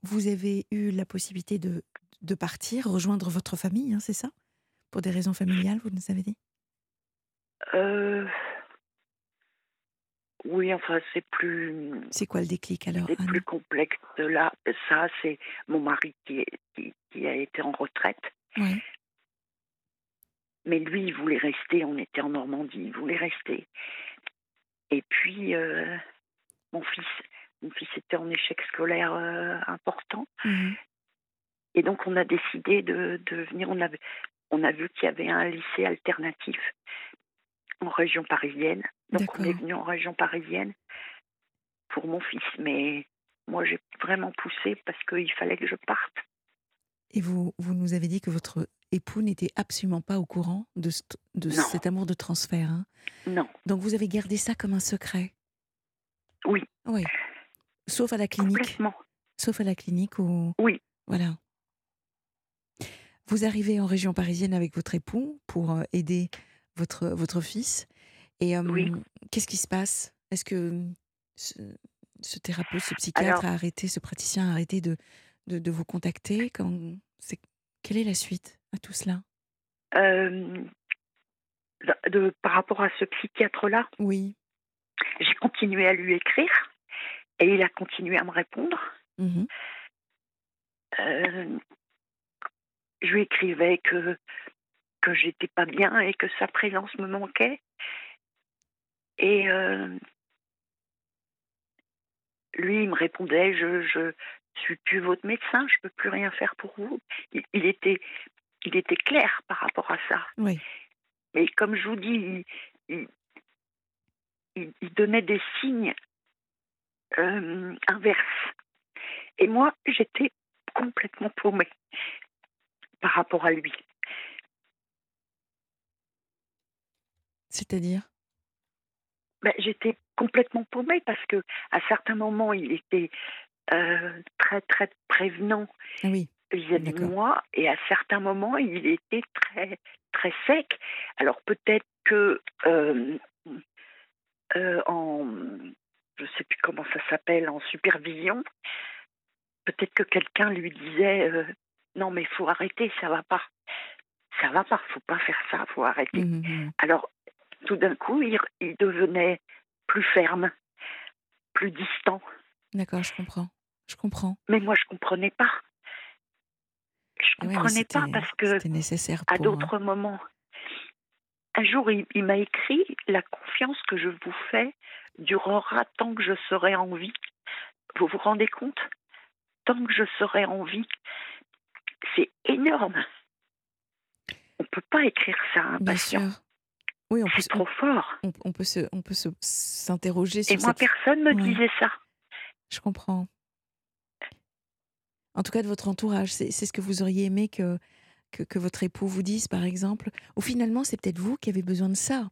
vous avez eu la possibilité de, de partir, rejoindre votre famille, hein, c'est ça? Pour des raisons familiales, vous nous avez dit? Euh, oui, enfin, c'est plus. C'est quoi le déclic alors C'est plus complexe là. Ça, c'est mon mari qui, est- qui, qui a été en retraite. Ouais. Mais lui, il voulait rester. On était en Normandie. Il voulait rester. Et puis, euh, mon fils, mon fils était en échec scolaire euh, important. Mhm. Et donc, on a décidé de, de venir. On, avait, on a vu qu'il y avait un lycée alternatif en région parisienne. Donc, on est venu en région parisienne pour mon fils. Mais moi, j'ai vraiment poussé parce qu'il fallait que je parte. Et vous, vous nous avez dit que votre époux n'était absolument pas au courant de, cet amour de transfert. hein? Non, Donc vous avez gardé ça comme un secret? Oui. Oui. Sauf à la clinique? complètement. Sauf à la clinique où. Oui. Voilà. Vous arrivez en région parisienne avec votre époux pour euh, aider votre, votre fils. Et euh, Oui. qu'est-ce qui se passe? Est-ce que ce, ce thérapeute, ce psychiatre Alors- a arrêté, ce praticien a arrêté de, de, de vous contacter? Quand, Quelle est la suite? À tout cela? Euh, de- par rapport à ce psychiatre-là, Oui. j'ai continué à lui écrire et il a continué à me répondre. Mhm. Euh, je lui écrivais que que j'étais pas bien et que sa présence me manquait. Et euh, lui, il me répondait je je suis plus votre médecin, je peux plus rien faire pour vous. Il, il était il était clair par rapport à ça. Oui. Mais comme je vous dis, il, il- il- il donnait des signes euh, inverses. Et moi, j'étais complètement paumée par rapport à lui. C'est-à-dire? Ben, j'étais complètement paumée parce que à certains moments, il était euh, très très prévenant Ah oui. Vis-à-vis de moi et à certains moments, il était très très sec. Alors peut-être que euh, euh, en je sais plus comment ça s'appelle en supervision, peut-être que quelqu'un lui disait euh, non mais faut arrêter, ça va pas, ça va pas, faut pas faire ça, faut arrêter. Mhm, mhm. Alors, tout d'un coup, il, il devenait plus ferme, plus distant. D'accord, je comprends. Je comprends. Mais moi, je comprenais pas. Je Ah comprenais pas parce que nécessaire à d'autres moments, un jour, il, il m'a écrit la confiance que je vous fais durera tant que je serai en vie. Vous vous rendez compte? Tant que je serai en vie, c'est énorme. On peut pas écrire ça à un Bien patient. sûr. Oui, on peut, se- trop fort. on, on peut se, on peut se s'interroger Et sur moi, cette. personne me Ouais. disait ça. Je comprends. En tout cas, de votre entourage, c'est ce que vous auriez aimé que, que, que votre époux vous dise, par exemple. Ou finalement, c'est peut-être vous qui avez besoin de ça,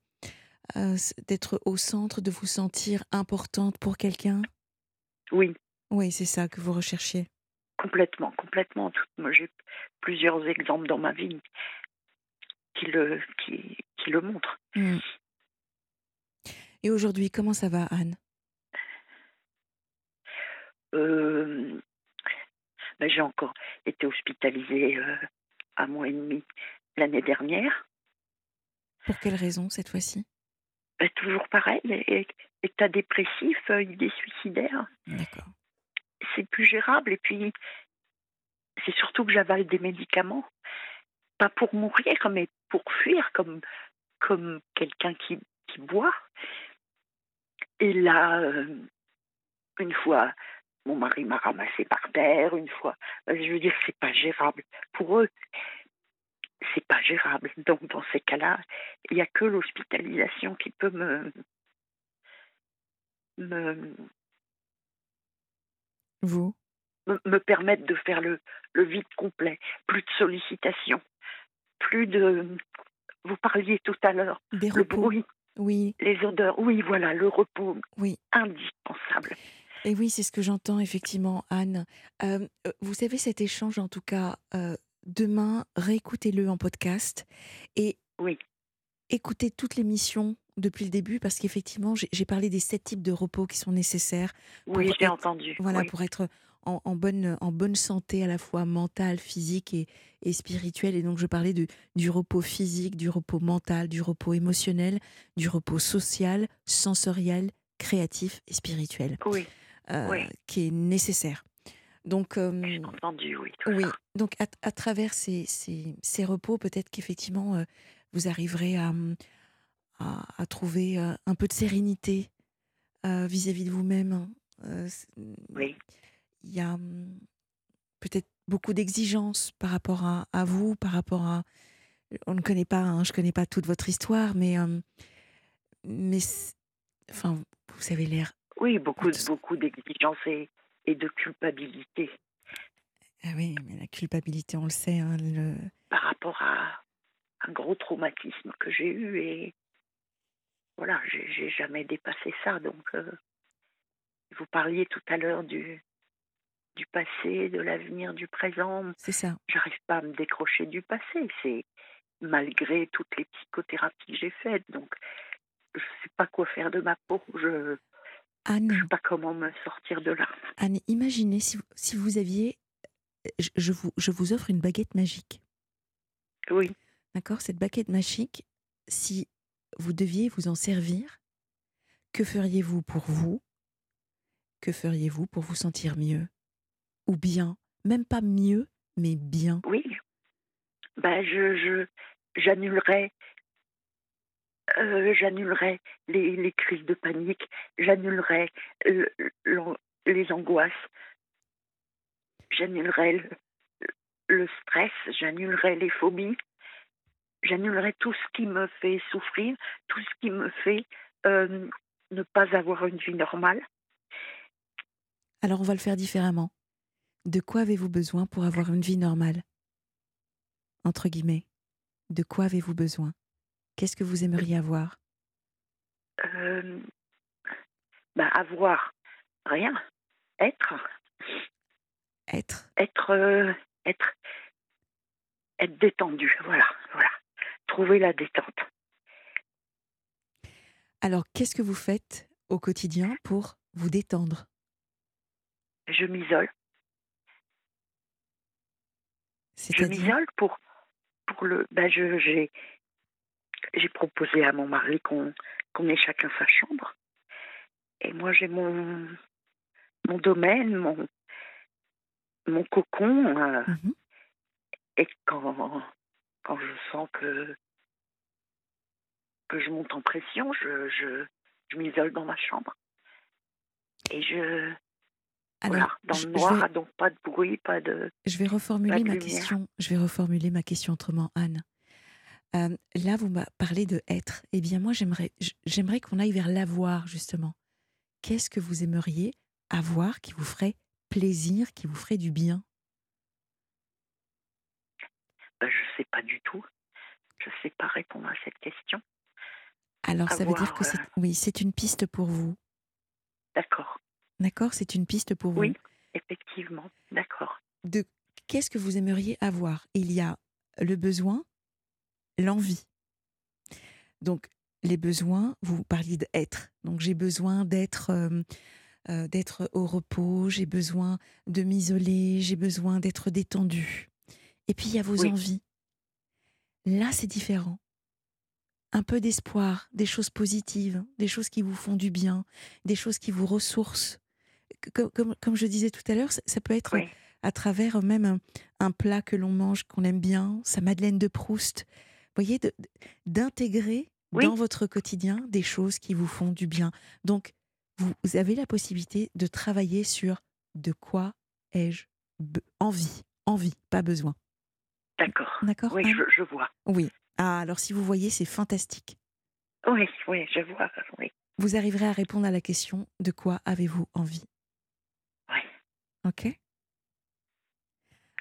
euh, d'être au centre, de vous sentir importante pour quelqu'un? Oui, Oui, c'est ça que vous recherchiez. complètement, complètement. Moi, j'ai plusieurs exemples dans ma vie qui le, qui, qui le montrent. Mm. Et aujourd'hui, comment ça va, Anne? Euh, ben, j'ai encore été hospitalisée euh, un mois et demi l'année dernière. Pour quelle raison cette fois-ci? Ben, toujours pareil, état dépressif, euh, idée suicidaire. D'accord. C'est plus gérable. Et puis, c'est surtout que j'avale des médicaments. Pas pour mourir, mais pour fuir, comme, comme quelqu'un qui, qui boit. Et là, euh, une fois, mon mari m'a ramassé par terre, une fois. euh, Je veux dire, c'est pas gérable. Pour eux, c'est pas gérable. Donc, dans ces cas-là, il n'y a que l'hospitalisation qui peut me, me, Vous? me, me permettre de faire le, le vide complet. Plus de sollicitations, plus de. Vous parliez tout à l'heure, Des le repos bruit, Oui, les odeurs. Oui, voilà, le repos oui. indispensable. Et oui, c'est ce que j'entends effectivement, Anne. Euh, euh, vous savez, cet échange, en tout cas, euh, demain, réécoutez-le en podcast et Oui. écoutez toute l'émission depuis le début parce qu'effectivement, j'ai parlé des sept types de repos qui sont nécessaires Oui, j'ai entendu. voilà, oui. pour être en, en bonne, en bonne santé à la fois mentale, physique et, et spirituelle. Et donc, je parlais de, du repos physique, du repos mental, du repos émotionnel, du repos social, sensoriel, créatif et spirituel, Oui, Oui. qui est nécessaire. Donc, euh, entendu, oui. tout oui, ça. donc à, à travers ces, ces, ces repos, peut-être qu'effectivement, euh, vous arriverez à, hum, à, à trouver euh, un peu de sérénité euh, vis-à-vis de vous-même. hein. Euh, c'est- Oui, il y a hum, peut-être beaucoup d'exigences par rapport à, à vous, par rapport à... On ne connaît pas, hein, je ne connais pas toute votre histoire, mais... hum, mais enfin, vous avez l'air... oui, beaucoup, beaucoup d'exigences et, et de culpabilité Ah oui, mais la culpabilité, on le sait, hein, le- par rapport à un gros traumatisme que j'ai eu et voilà, j'ai j'ai jamais dépassé ça. Donc, euh, vous parliez tout à l'heure du, du passé, de l'avenir, du présent. c'est ça. J'arrive pas à me décrocher du passé. C'est malgré toutes les psychothérapies que j'ai faites. Donc, je sais pas quoi faire de ma peau. Je Anne, ne sais pas comment me sortir de là. Anne, imaginez si vous, si vous aviez... Je, je vous, je vous offre une baguette magique. Oui, D'accord? Cette baguette magique, si vous deviez vous en servir, que feriez-vous pour vous? Que feriez-vous pour vous sentir mieux? Ou bien Même pas mieux, mais bien? oui. Ben, je, je, j'annulerai, euh, j'annulerai les, crises de panique, j'annulerai euh, les angoisses, j'annulerai le, le stress, j'annulerai les phobies, j'annulerai tout ce qui me fait souffrir, tout ce qui me fait euh, ne pas avoir une vie normale. Alors on va le faire différemment. De quoi avez-vous besoin pour avoir une vie normale? Entre guillemets. De quoi avez-vous besoin? Qu'est-ce que vous aimeriez avoir? Euh, ben, avoir rien, être. Être. Être euh, être être détendu voilà voilà. Trouver la détente. Alors qu'est-ce que vous faites au quotidien pour vous détendre? Je m'isole. Je m'isole pour pour le ben je j'ai j'ai proposé à mon mari qu'on qu'on ait chacun sa chambre et moi j'ai mon mon domaine mon mon cocon euh, Mhm. et quand quand je sens que que je monte en pression je je, je m'isole dans ma chambre et je Alors, voilà dans le noir vais- donc pas de bruit pas de Je vais reformuler de ma lumière. question. Je vais reformuler ma question autrement, Anne. Euh, là, vous m'avez parlé de être. Eh bien, moi, j'aimerais, j'aimerais qu'on aille vers l'avoir justement. Qu'est-ce que vous aimeriez avoir qui vous ferait plaisir, qui vous ferait du bien? Ben, je sais pas du tout je sais pas répondre à cette question Alors, ça veut dire que c'est, euh, oui, c'est une piste pour vous. d'accord D'accord, c'est une piste pour vous. Oui. effectivement d'accord De qu'est-ce que vous aimeriez avoir? Il y a le besoin, l'envie. Donc, les besoins, vous parliez d'être. Donc, j'ai besoin d'être, euh, euh, d'être au repos, j'ai besoin de m'isoler, j'ai besoin d'être détendu. Et puis il y a vos envies. Là, c'est différent. Un peu d'espoir, des choses positives, des choses qui vous font du bien, des choses qui vous ressourcent. Comme, comme, je disais tout à l'heure, ça, peut être à travers même un, plat que l'on mange, qu'on aime bien, sa Madeleine de Proust. Vous voyez, d'intégrer dans votre quotidien des choses qui vous font du bien. Donc, vous avez la possibilité de travailler sur de quoi ai-je envie, envie, pas besoin. D'accord. D'accord. Oui, je, vois. Oui. Ah, alors si vous voyez, c'est fantastique. Oui, oui, je vois. Oui. Vous arriverez à répondre à la question de quoi avez-vous envie? Oui. Ok?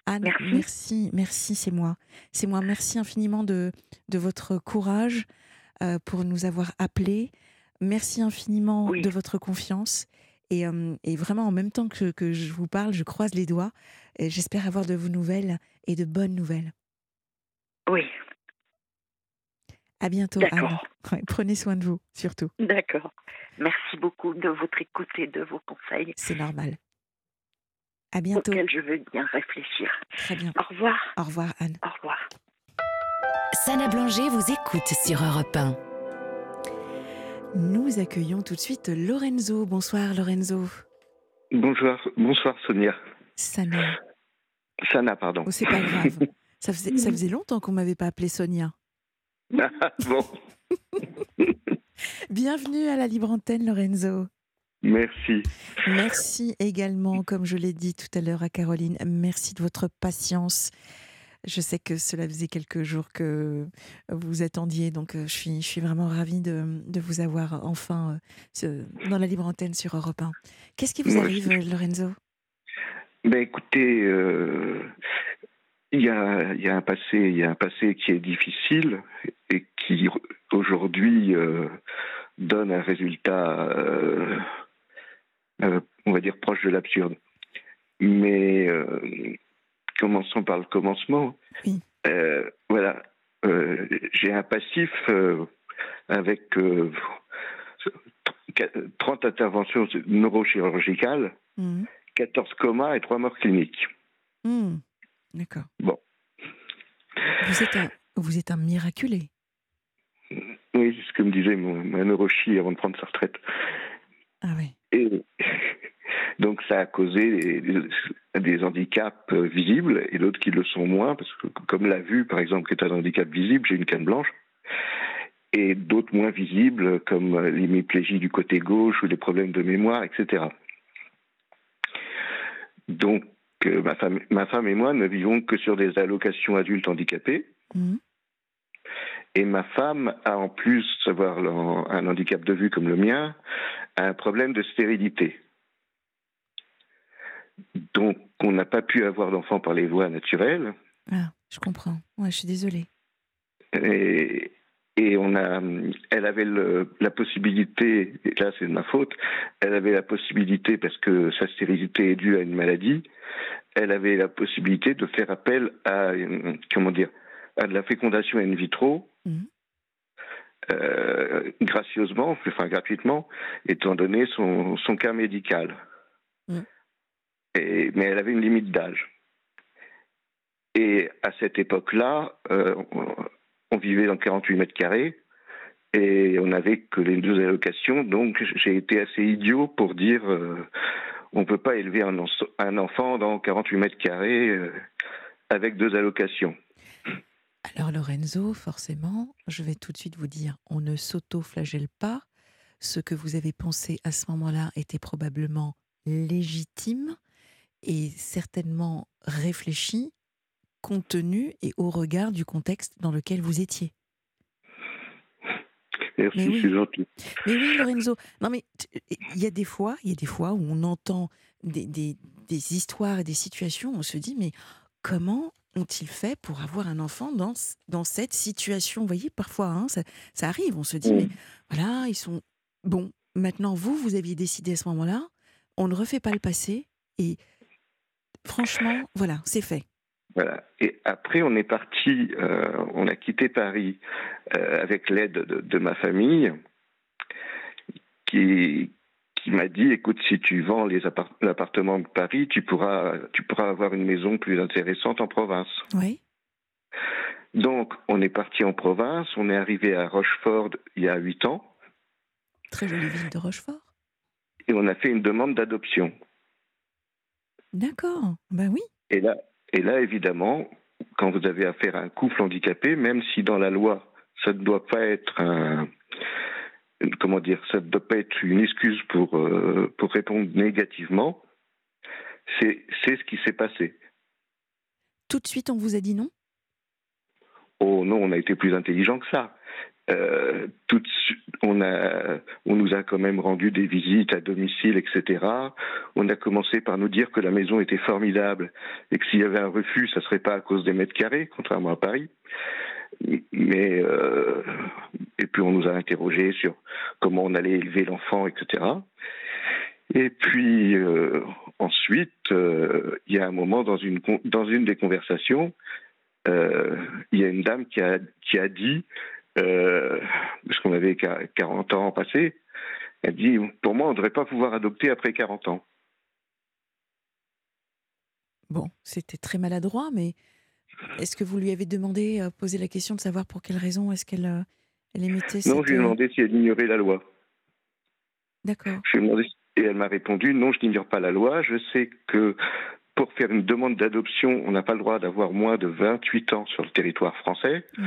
Anne, merci, merci, merci c'est moi. C'est moi. Merci infiniment de, de votre courage euh, pour nous avoir appelés. Merci infiniment de votre confiance. Et, euh, et, vraiment, en même temps que, que, je vous parle, je croise les doigts. J'espère avoir de vos nouvelles et de bonnes nouvelles. Oui. À bientôt, Anne. prenez soin de vous, surtout. D'accord. Merci beaucoup de votre écoute et de vos conseils. C'est normal. À bientôt. Auquel je veux bien réfléchir. Très bien. Au revoir. Au revoir, Anne. Au revoir. Sana Blanger vous écoute sur Europe 1. Nous accueillons tout de suite Lorenzo. Bonsoir, Lorenzo. Bonjour, bonsoir, Sonia. Sana. Sana, pardon. Oh, c'est pas grave. ça, faisait, ça faisait longtemps qu'on m'avait pas appelé Sonia. bon. Bienvenue à la Libre Antenne, Lorenzo. Merci. Merci également, comme je l'ai dit tout à l'heure à Caroline, merci de votre patience. Je sais que cela faisait quelques jours que vous attendiez, donc euh, je suis, je suis vraiment ravie de, de vous avoir enfin euh, dans la libre antenne sur Europe 1. Qu'est-ce qui vous arrive, Lorenzo? Ben, Écoutez, euh, il y, a, y, a, un passé, il y a un passé qui est difficile et qui aujourd'hui donne un résultat euh, on va dire, proche de l'absurde. Mais euh, commençons par le commencement. Euh, voilà, j'ai un passif avec 30 interventions neurochirurgicales, 14 mmh. comas et 3 morts cliniques. Mmh. D'accord. Bon. Vous êtes un, vous êtes un miraculé. Oui, c'est ce que me disait mon, mon avant de prendre sa retraite. Ah oui. Et donc ça a causé des, handicaps visibles et d'autres qui le sont moins, parce que comme la vue, par exemple, qui est un handicap visible, j'ai une canne blanche, et d'autres moins visibles, comme l'hémiplégie du côté gauche ou les problèmes de mémoire, etc. Donc euh, ma, femme, ma, femme, et moi ne vivons que sur des allocations adultes handicapés. Mmh. Et ma femme a en plus d'avoir un handicap de vue comme le mien, un problème de stérilité. Donc, on n'a pas pu avoir d'enfant par les voies naturelles. Ah, je comprends. Ouais, je suis désolée. Et, et on a, elle avait la possibilité, et là c'est de ma faute, elle avait la possibilité, parce que sa stérilité est due à une maladie, elle avait la possibilité de faire appel à, comment dire, à de la fécondation in vitro Mhm. Euh, gracieusement, enfin gratuitement, étant donné son, son cas médical. Mhm. Et, mais elle avait une limite d'âge. Et à cette époque-là, euh, on, vivait dans 48 mètres carrés et on n'avait que les deux allocations. Donc j'ai été assez idiot pour dire euh, on ne peut pas élever un, un, enfant dans 48 mètres carrés avec deux allocations. Alors Lorenzo, forcément, je vais tout de suite vous dire, on ne s'auto-flagelle pas. Ce que vous avez pensé à ce moment-là était probablement légitime et certainement réfléchi, compte tenu et au regard du contexte dans lequel vous étiez. Merci, mais oui. gentil. Mais oui, Lorenzo. Non, mais il y a des fois, il y a des fois où on entend des, des, des histoires et des situations, on se dit, mais comment ont-ils fait pour avoir un enfant dans, dans cette situation? Vous voyez, parfois, hein, ça, arrive, on se dit, mais voilà, ils sont... Bon, maintenant, vous, vous aviez décidé à ce moment-là, on ne refait pas le passé, et franchement, voilà, c'est fait. Voilà. Et après, on est parti, euh, on a quitté Paris euh, avec l'aide de, ma famille, qui, qui m'a dit écoute, si tu vends l'appartement de Paris, tu pourras, tu pourras avoir une maison plus intéressante en province. Oui. Donc, on est parti en province, on est arrivé à Rochefort il y a huit ans. Très jolie ville de Rochefort. Et on a fait une demande d'adoption. D'accord, ben oui. Et là, et là, évidemment, quand vous avez affaire à un couple handicapé, même si dans la loi, ça ne doit pas être un, comment dire, ça ne doit pas être une excuse pour, euh, pour répondre négativement, c'est ce qui s'est passé. Tout de suite, on vous a dit non? Oh non, on a été plus intelligent que ça. Euh, tout on, a, on nous a quand même rendu des visites à domicile, etc. On a commencé par nous dire que la maison était formidable et que s'il y avait un refus, ça ne serait pas à cause des mètres carrés, contrairement à Paris. Mais euh, et puis on nous a interrogé sur comment on allait élever l'enfant, etc. Et puis euh, ensuite, euh, il y a un moment dans une dans une des conversations, il y a une dame qui a qui a dit parce qu'on avait 40 ans passé, elle dit Pour moi, on ne devrait pas pouvoir adopter après 40 ans. Bon, c'était très maladroit, mais est-ce que vous lui avez demandé, euh, posé la question de savoir pour quelle raison est-ce qu'elle euh, elle émettait Non, je lui ai demandé si elle ignorait la loi. D'accord. Je lui ai demandé et elle m'a répondu non, je n'ignore pas la loi. Je sais que pour faire une demande d'adoption, on n'a pas le droit d'avoir moins de 28 ans sur le territoire français. Oui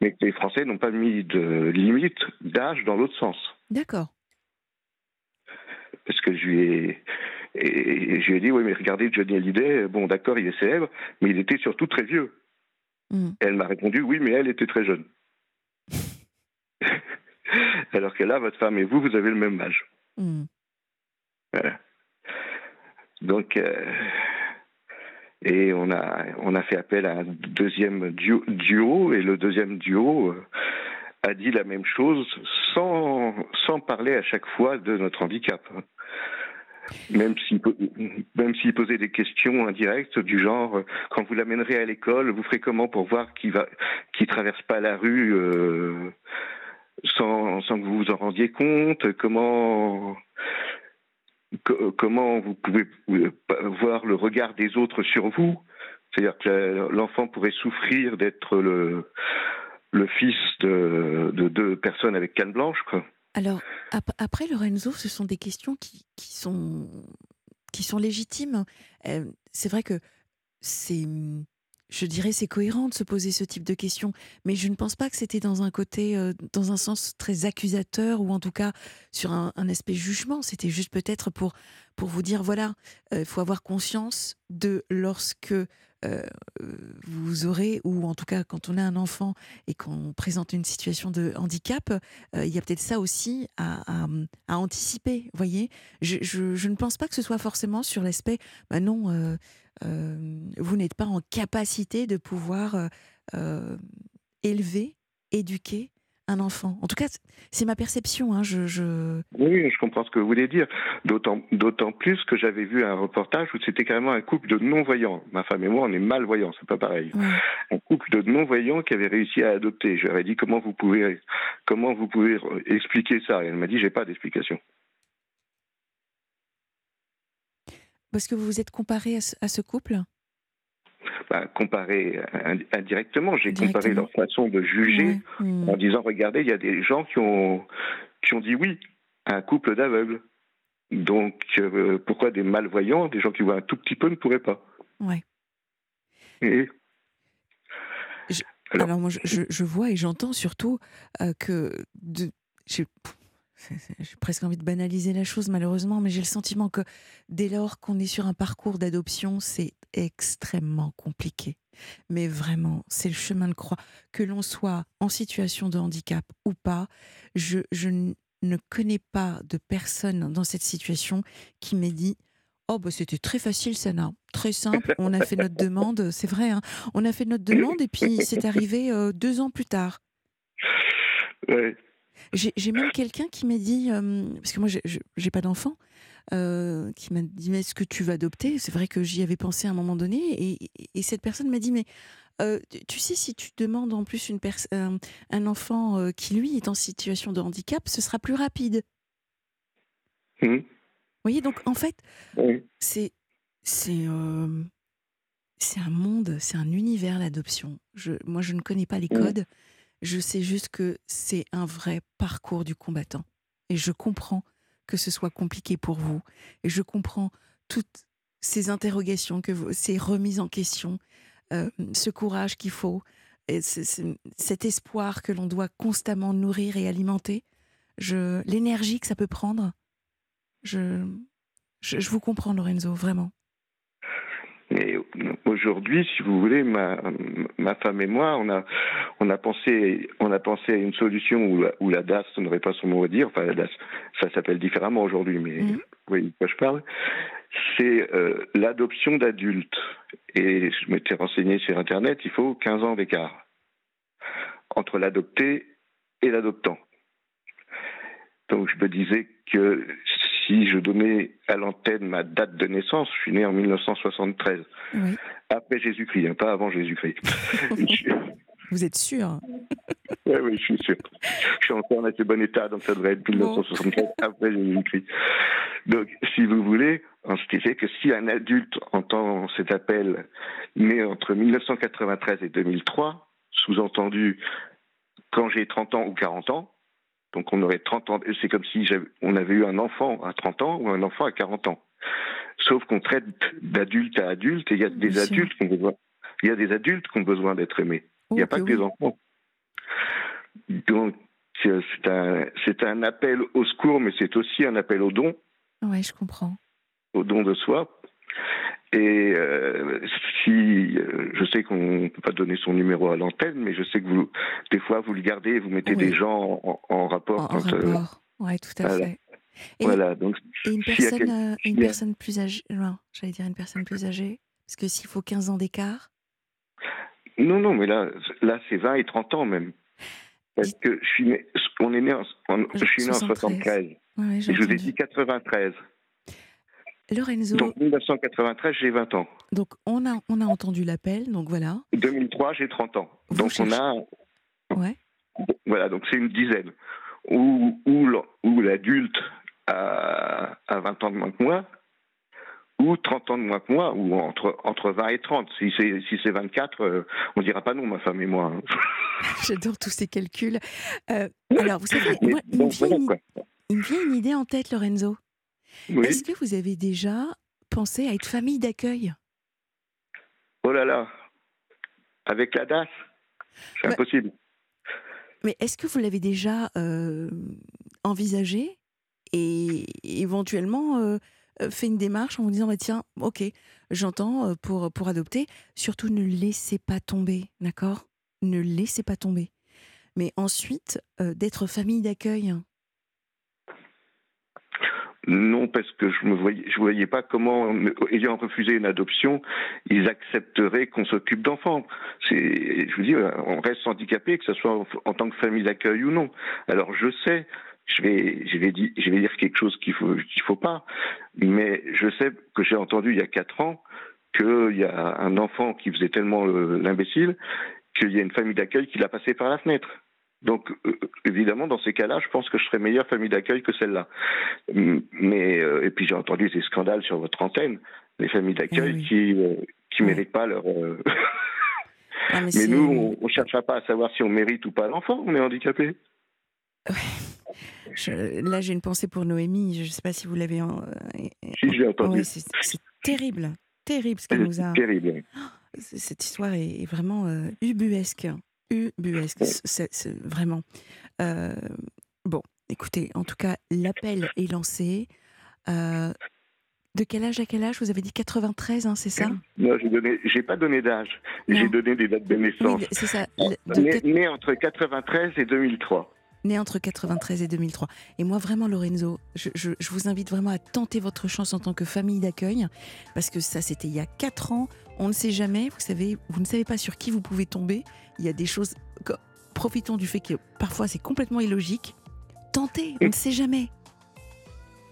mais que les Français n'ont pas mis de limite d'âge dans l'autre sens. D'accord. Parce que je lui ai, et je lui ai dit, oui, mais regardez, Johnny Hallyday, bon, d'accord, il est célèbre, mais il était surtout très vieux. Hmm. elle m'a répondu, oui, mais elle était très jeune. Alors que là, votre femme et vous, vous avez le même âge. Hmm. Voilà. Donc, euh, et on a, on a fait appel à un deuxième duo, et le deuxième duo euh, a dit la même chose sans, sans parler à chaque fois de notre handicap. Même s'il même s'il posait des questions indirectes du genre quand vous l'amènerez à l'école, vous ferez comment pour voir qu'il va qui traverse pas la rue euh, sans, sans que vous vous en rendiez compte? Comment comment vous pouvez euh, voir le regard des autres sur vous? C'est-à-dire que l'enfant pourrait souffrir d'être le, le fils de, deux personnes avec canne blanche. Quoi. Alors, après, Lorenzo, ce sont des questions qui, sont, qui sont légitimes. Euh, c'est vrai que c'est je dirais c'est cohérent de se poser ce type de questions, mais je ne pense pas que c'était dans un côté, euh, dans un sens très accusateur ou en tout cas sur un, aspect jugement. C'était juste peut-être pour pour vous dire voilà, il euh, faut avoir conscience de lorsque euh, vous aurez, ou en tout cas quand on a un enfant et qu'on présente une situation de handicap, il y a peut-être ça aussi à, anticiper, voyez je, je, ne pense pas que ce soit forcément sur l'aspect, bah non, vous n'êtes pas en capacité de pouvoir euh, euh, élever, éduquer un enfant. En tout cas, c'est ma perception. Hein, je, Oui, je comprends ce que vous voulez dire. D'autant plus que j'avais vu un reportage où c'était carrément un couple de non-voyants. Ma femme et moi, on est malvoyants, c'est pas pareil. Un couple de non-voyants qui avait réussi à adopter. Je leur ai dit comment vous pouvez, comment vous pouvez expliquer ça? Et elle m'a dit j'ai pas d'explication. Parce que vous vous êtes comparé à ce, couple bah, comparé indirectement, j'ai comparé leur façon de juger hmm. en disant regardez, il y a des gens qui ont, qui ont dit oui à un couple d'aveugles. Donc euh, pourquoi des malvoyants, des gens qui voient un tout petit peu ne pourraient pas Ouais. Et alors, moi, je, vois et j'entends surtout euh, que de, j'ai presque envie de banaliser la chose malheureusement, mais j'ai le sentiment que dès lors qu'on est sur un parcours d'adoption, c'est extrêmement compliqué. Mais vraiment, c'est le chemin de croix. Que l'on soit en situation de handicap ou pas, je, ne connais pas de personne dans cette situation qui m'ait dit Oh, bah, c'était très facile, Sana. Très simple. On a fait notre demande. C'est vrai, hein. on a fait notre demande et puis c'est arrivé euh, deux ans plus tard. J'ai même quelqu'un qui m'a dit, euh, parce que moi j'ai pas d'enfant, euh, qui m'a dit mais est-ce que tu vas adopter? C'est vrai que j'y avais pensé à un moment donné, et, cette personne m'a dit mais euh, tu sais si tu demandes en plus une un, un, enfant qui lui est en situation de handicap, ce sera plus rapide. Mmh. voyez, donc en fait, c'est c'est c'est un monde, c'est un univers l'adoption. Moi, je ne connais pas les Mm. codes. Je sais juste que c'est un vrai parcours du combattant. Et je comprends que ce soit compliqué pour vous. Et je comprends toutes ces interrogations, que vous, ces remises en question, euh, ce courage qu'il faut, et ce- ce- cet espoir que l'on doit constamment nourrir et alimenter. L'énergie que ça peut prendre. Je, je vous comprends, Lorenzo, vraiment. Mais aujourd'hui, si vous voulez, ma, ma femme et moi, on a, on a pensé, on a pensé à une solution où la, où la DAS n'aurait pas son mot à dire. Enfin, la DAS, ça s'appelle différemment aujourd'hui, mais Mhm. vous voyez de quoi je parle. C'est euh, l'adoption d'adultes. Et je m'étais renseigné sur Internet, il faut 15 ans d'écart entre l'adopté et l'adoptant. Donc je me disais que si je donnais à l'antenne ma date de naissance, je suis né en 1973, Oui. après Jésus-Christ, hein, pas avant Jésus-Christ. Vous êtes sûr oui, oui, je suis sûr. Je suis encore en assez bon état, donc ça devrait être 1973 après Jésus-Christ. Donc, si vous voulez, on se disait que si un adulte entend cet appel né entre 1993 et 2003, sous-entendu quand j'ai 30 ans ou 40 ans, donc on aurait 30 ans, c'est comme si on avait eu un enfant à 30 ans ou un enfant à 40 ans. Sauf qu'on traite d'adulte à adulte et il y a des adultes qui ont besoin, il y a des adultes qui ont besoin d'être aimés. Il n'y a pas que des oui. enfants. Donc, euh, c'est un, c'est un appel au secours, mais c'est aussi un appel au don, Ouais, je comprends. au don de soi. Et euh, si, euh, je sais qu'on ne peut pas donner son numéro à l'antenne, mais je sais que vous, des fois, vous le gardez et vous mettez Oui. des gens en, en rapport. En, quand, euh, rapport. Ouais, tout à voilà. fait. Et, voilà, donc et une personne, une plus âgée. Non, j'allais dire une personne plus âgée. Parce que s'il faut 15 ans d'écart. Non, non, mais là, là c'est 20 et 30 ans même. Parce que je suis né, on est né en, en- je suis né en 73. 73. Ouais, ouais, j'ai Et je vous ai dit 93. Lorenzo, Donc 1993, j'ai 20 ans. donc on a, on a entendu l'appel, donc voilà. 2003, j'ai 30 ans. Vous donc on a, Ouais. voilà, donc c'est une dizaine. L'en- où l'adulte a, a 20 ans de moins que moi, ou 30 ans de moins que moi, ou entre, entre 20 et 30. Si c'est si c'est 24, euh, on dira pas non, ma femme et moi. J'adore tous ces calculs. Euh, alors, vous savez, moi, il me, donc, vient voilà, une, il me vient une idée en tête, Lorenzo. Oui. Est-ce que vous avez déjà pensé à être famille d'accueil? Oh là là, avec la DAS, c'est Bah, impossible. Mais est-ce que vous l'avez déjà euh, envisagé et éventuellement euh, euh, fait une démarche en vous disant bah, tiens, ok, j'entends pour, pour adopter, surtout ne laissez pas tomber, d'accord? Ne laissez pas tomber. Mais ensuite, euh, d'être famille d'accueil. Non, parce que je me voyais, voyais pas comment, ayant refusé une adoption, ils accepteraient qu'on s'occupe d'enfants. Je vous dis, on reste handicapé, que ce soit en, tant que famille d'accueil ou non. Alors je sais, je vais, je vais dire, quelque chose qu'il faut, qu'il faut pas, mais je sais que j'ai entendu il y a quatre ans qu'il y a un enfant qui faisait tellement le- l'imbécile qu'il y a une famille d'accueil qui l'a passé par la fenêtre. Donc, euh, évidemment, dans ces cas-là, je pense que je serais meilleure famille d'accueil que celle-là. Mais euh, et puis j'ai entendu ces scandales sur votre antenne, les familles d'accueil Oui, qui euh, qui méritent pas leur. euh, Ah, mais nous, on, on cherchera pas à savoir si on mérite ou pas l'enfant. On est handicapé. je- là, j'ai une pensée pour Noémie. Je ne sais pas si vous l'avez. en- euh, Si j'ai entendu. Ouais, c'est terrible, terrible ce qu'elle nous a. Terrible. Cette histoire est, est vraiment ubuesque. Ubuesque, c'est c'est vraiment. Euh, bon, écoutez, en tout cas, l'appel est lancé. Euh, de quel âge à quel âge? Vous avez dit 93, hein, c'est ça? Moi, j'ai donné, j'ai pas donné d'âge. Non. J'ai donné des dates de Oui, naissance. c'est ça. le- de Né, né entre 93 et 2003. né entre 93 et 2003. Et moi, vraiment, Lorenzo, je, je- je vous invite vraiment à tenter votre chance en tant que famille d'accueil, parce que ça, c'était il y a 4 ans. On ne sait jamais, vous savez, vous ne savez pas sur qui vous pouvez tomber. Il y a des choses. Profitons du fait que parfois c'est complètement illogique. Tentez, on ne sait jamais.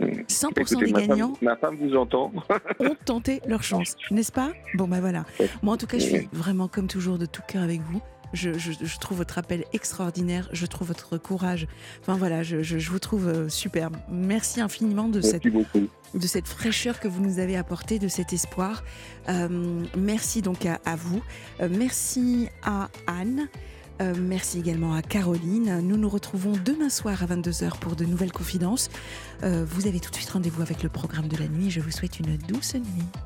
100% Écoutez, des ma femme, gagnants ma femme vous entend. ont tenté leur chance, n'est-ce pas? Bon, ben voilà. Moi, en tout cas, je suis vraiment, comme toujours, de tout cœur avec vous. Je, trouve votre appel extraordinaire. Je trouve votre courage. Enfin voilà, je, vous trouve euh, superbe. Merci infiniment de cette, de cette fraîcheur que vous nous avez apportée, de cet espoir. Euh, merci donc à, vous. Euh, merci à Anne. merci également à Caroline. Nous nous retrouvons demain soir à 22h pour de nouvelles confidences. vous avez tout de suite rendez-vous avec le programme de la nuit. Je vous souhaite une douce nuit.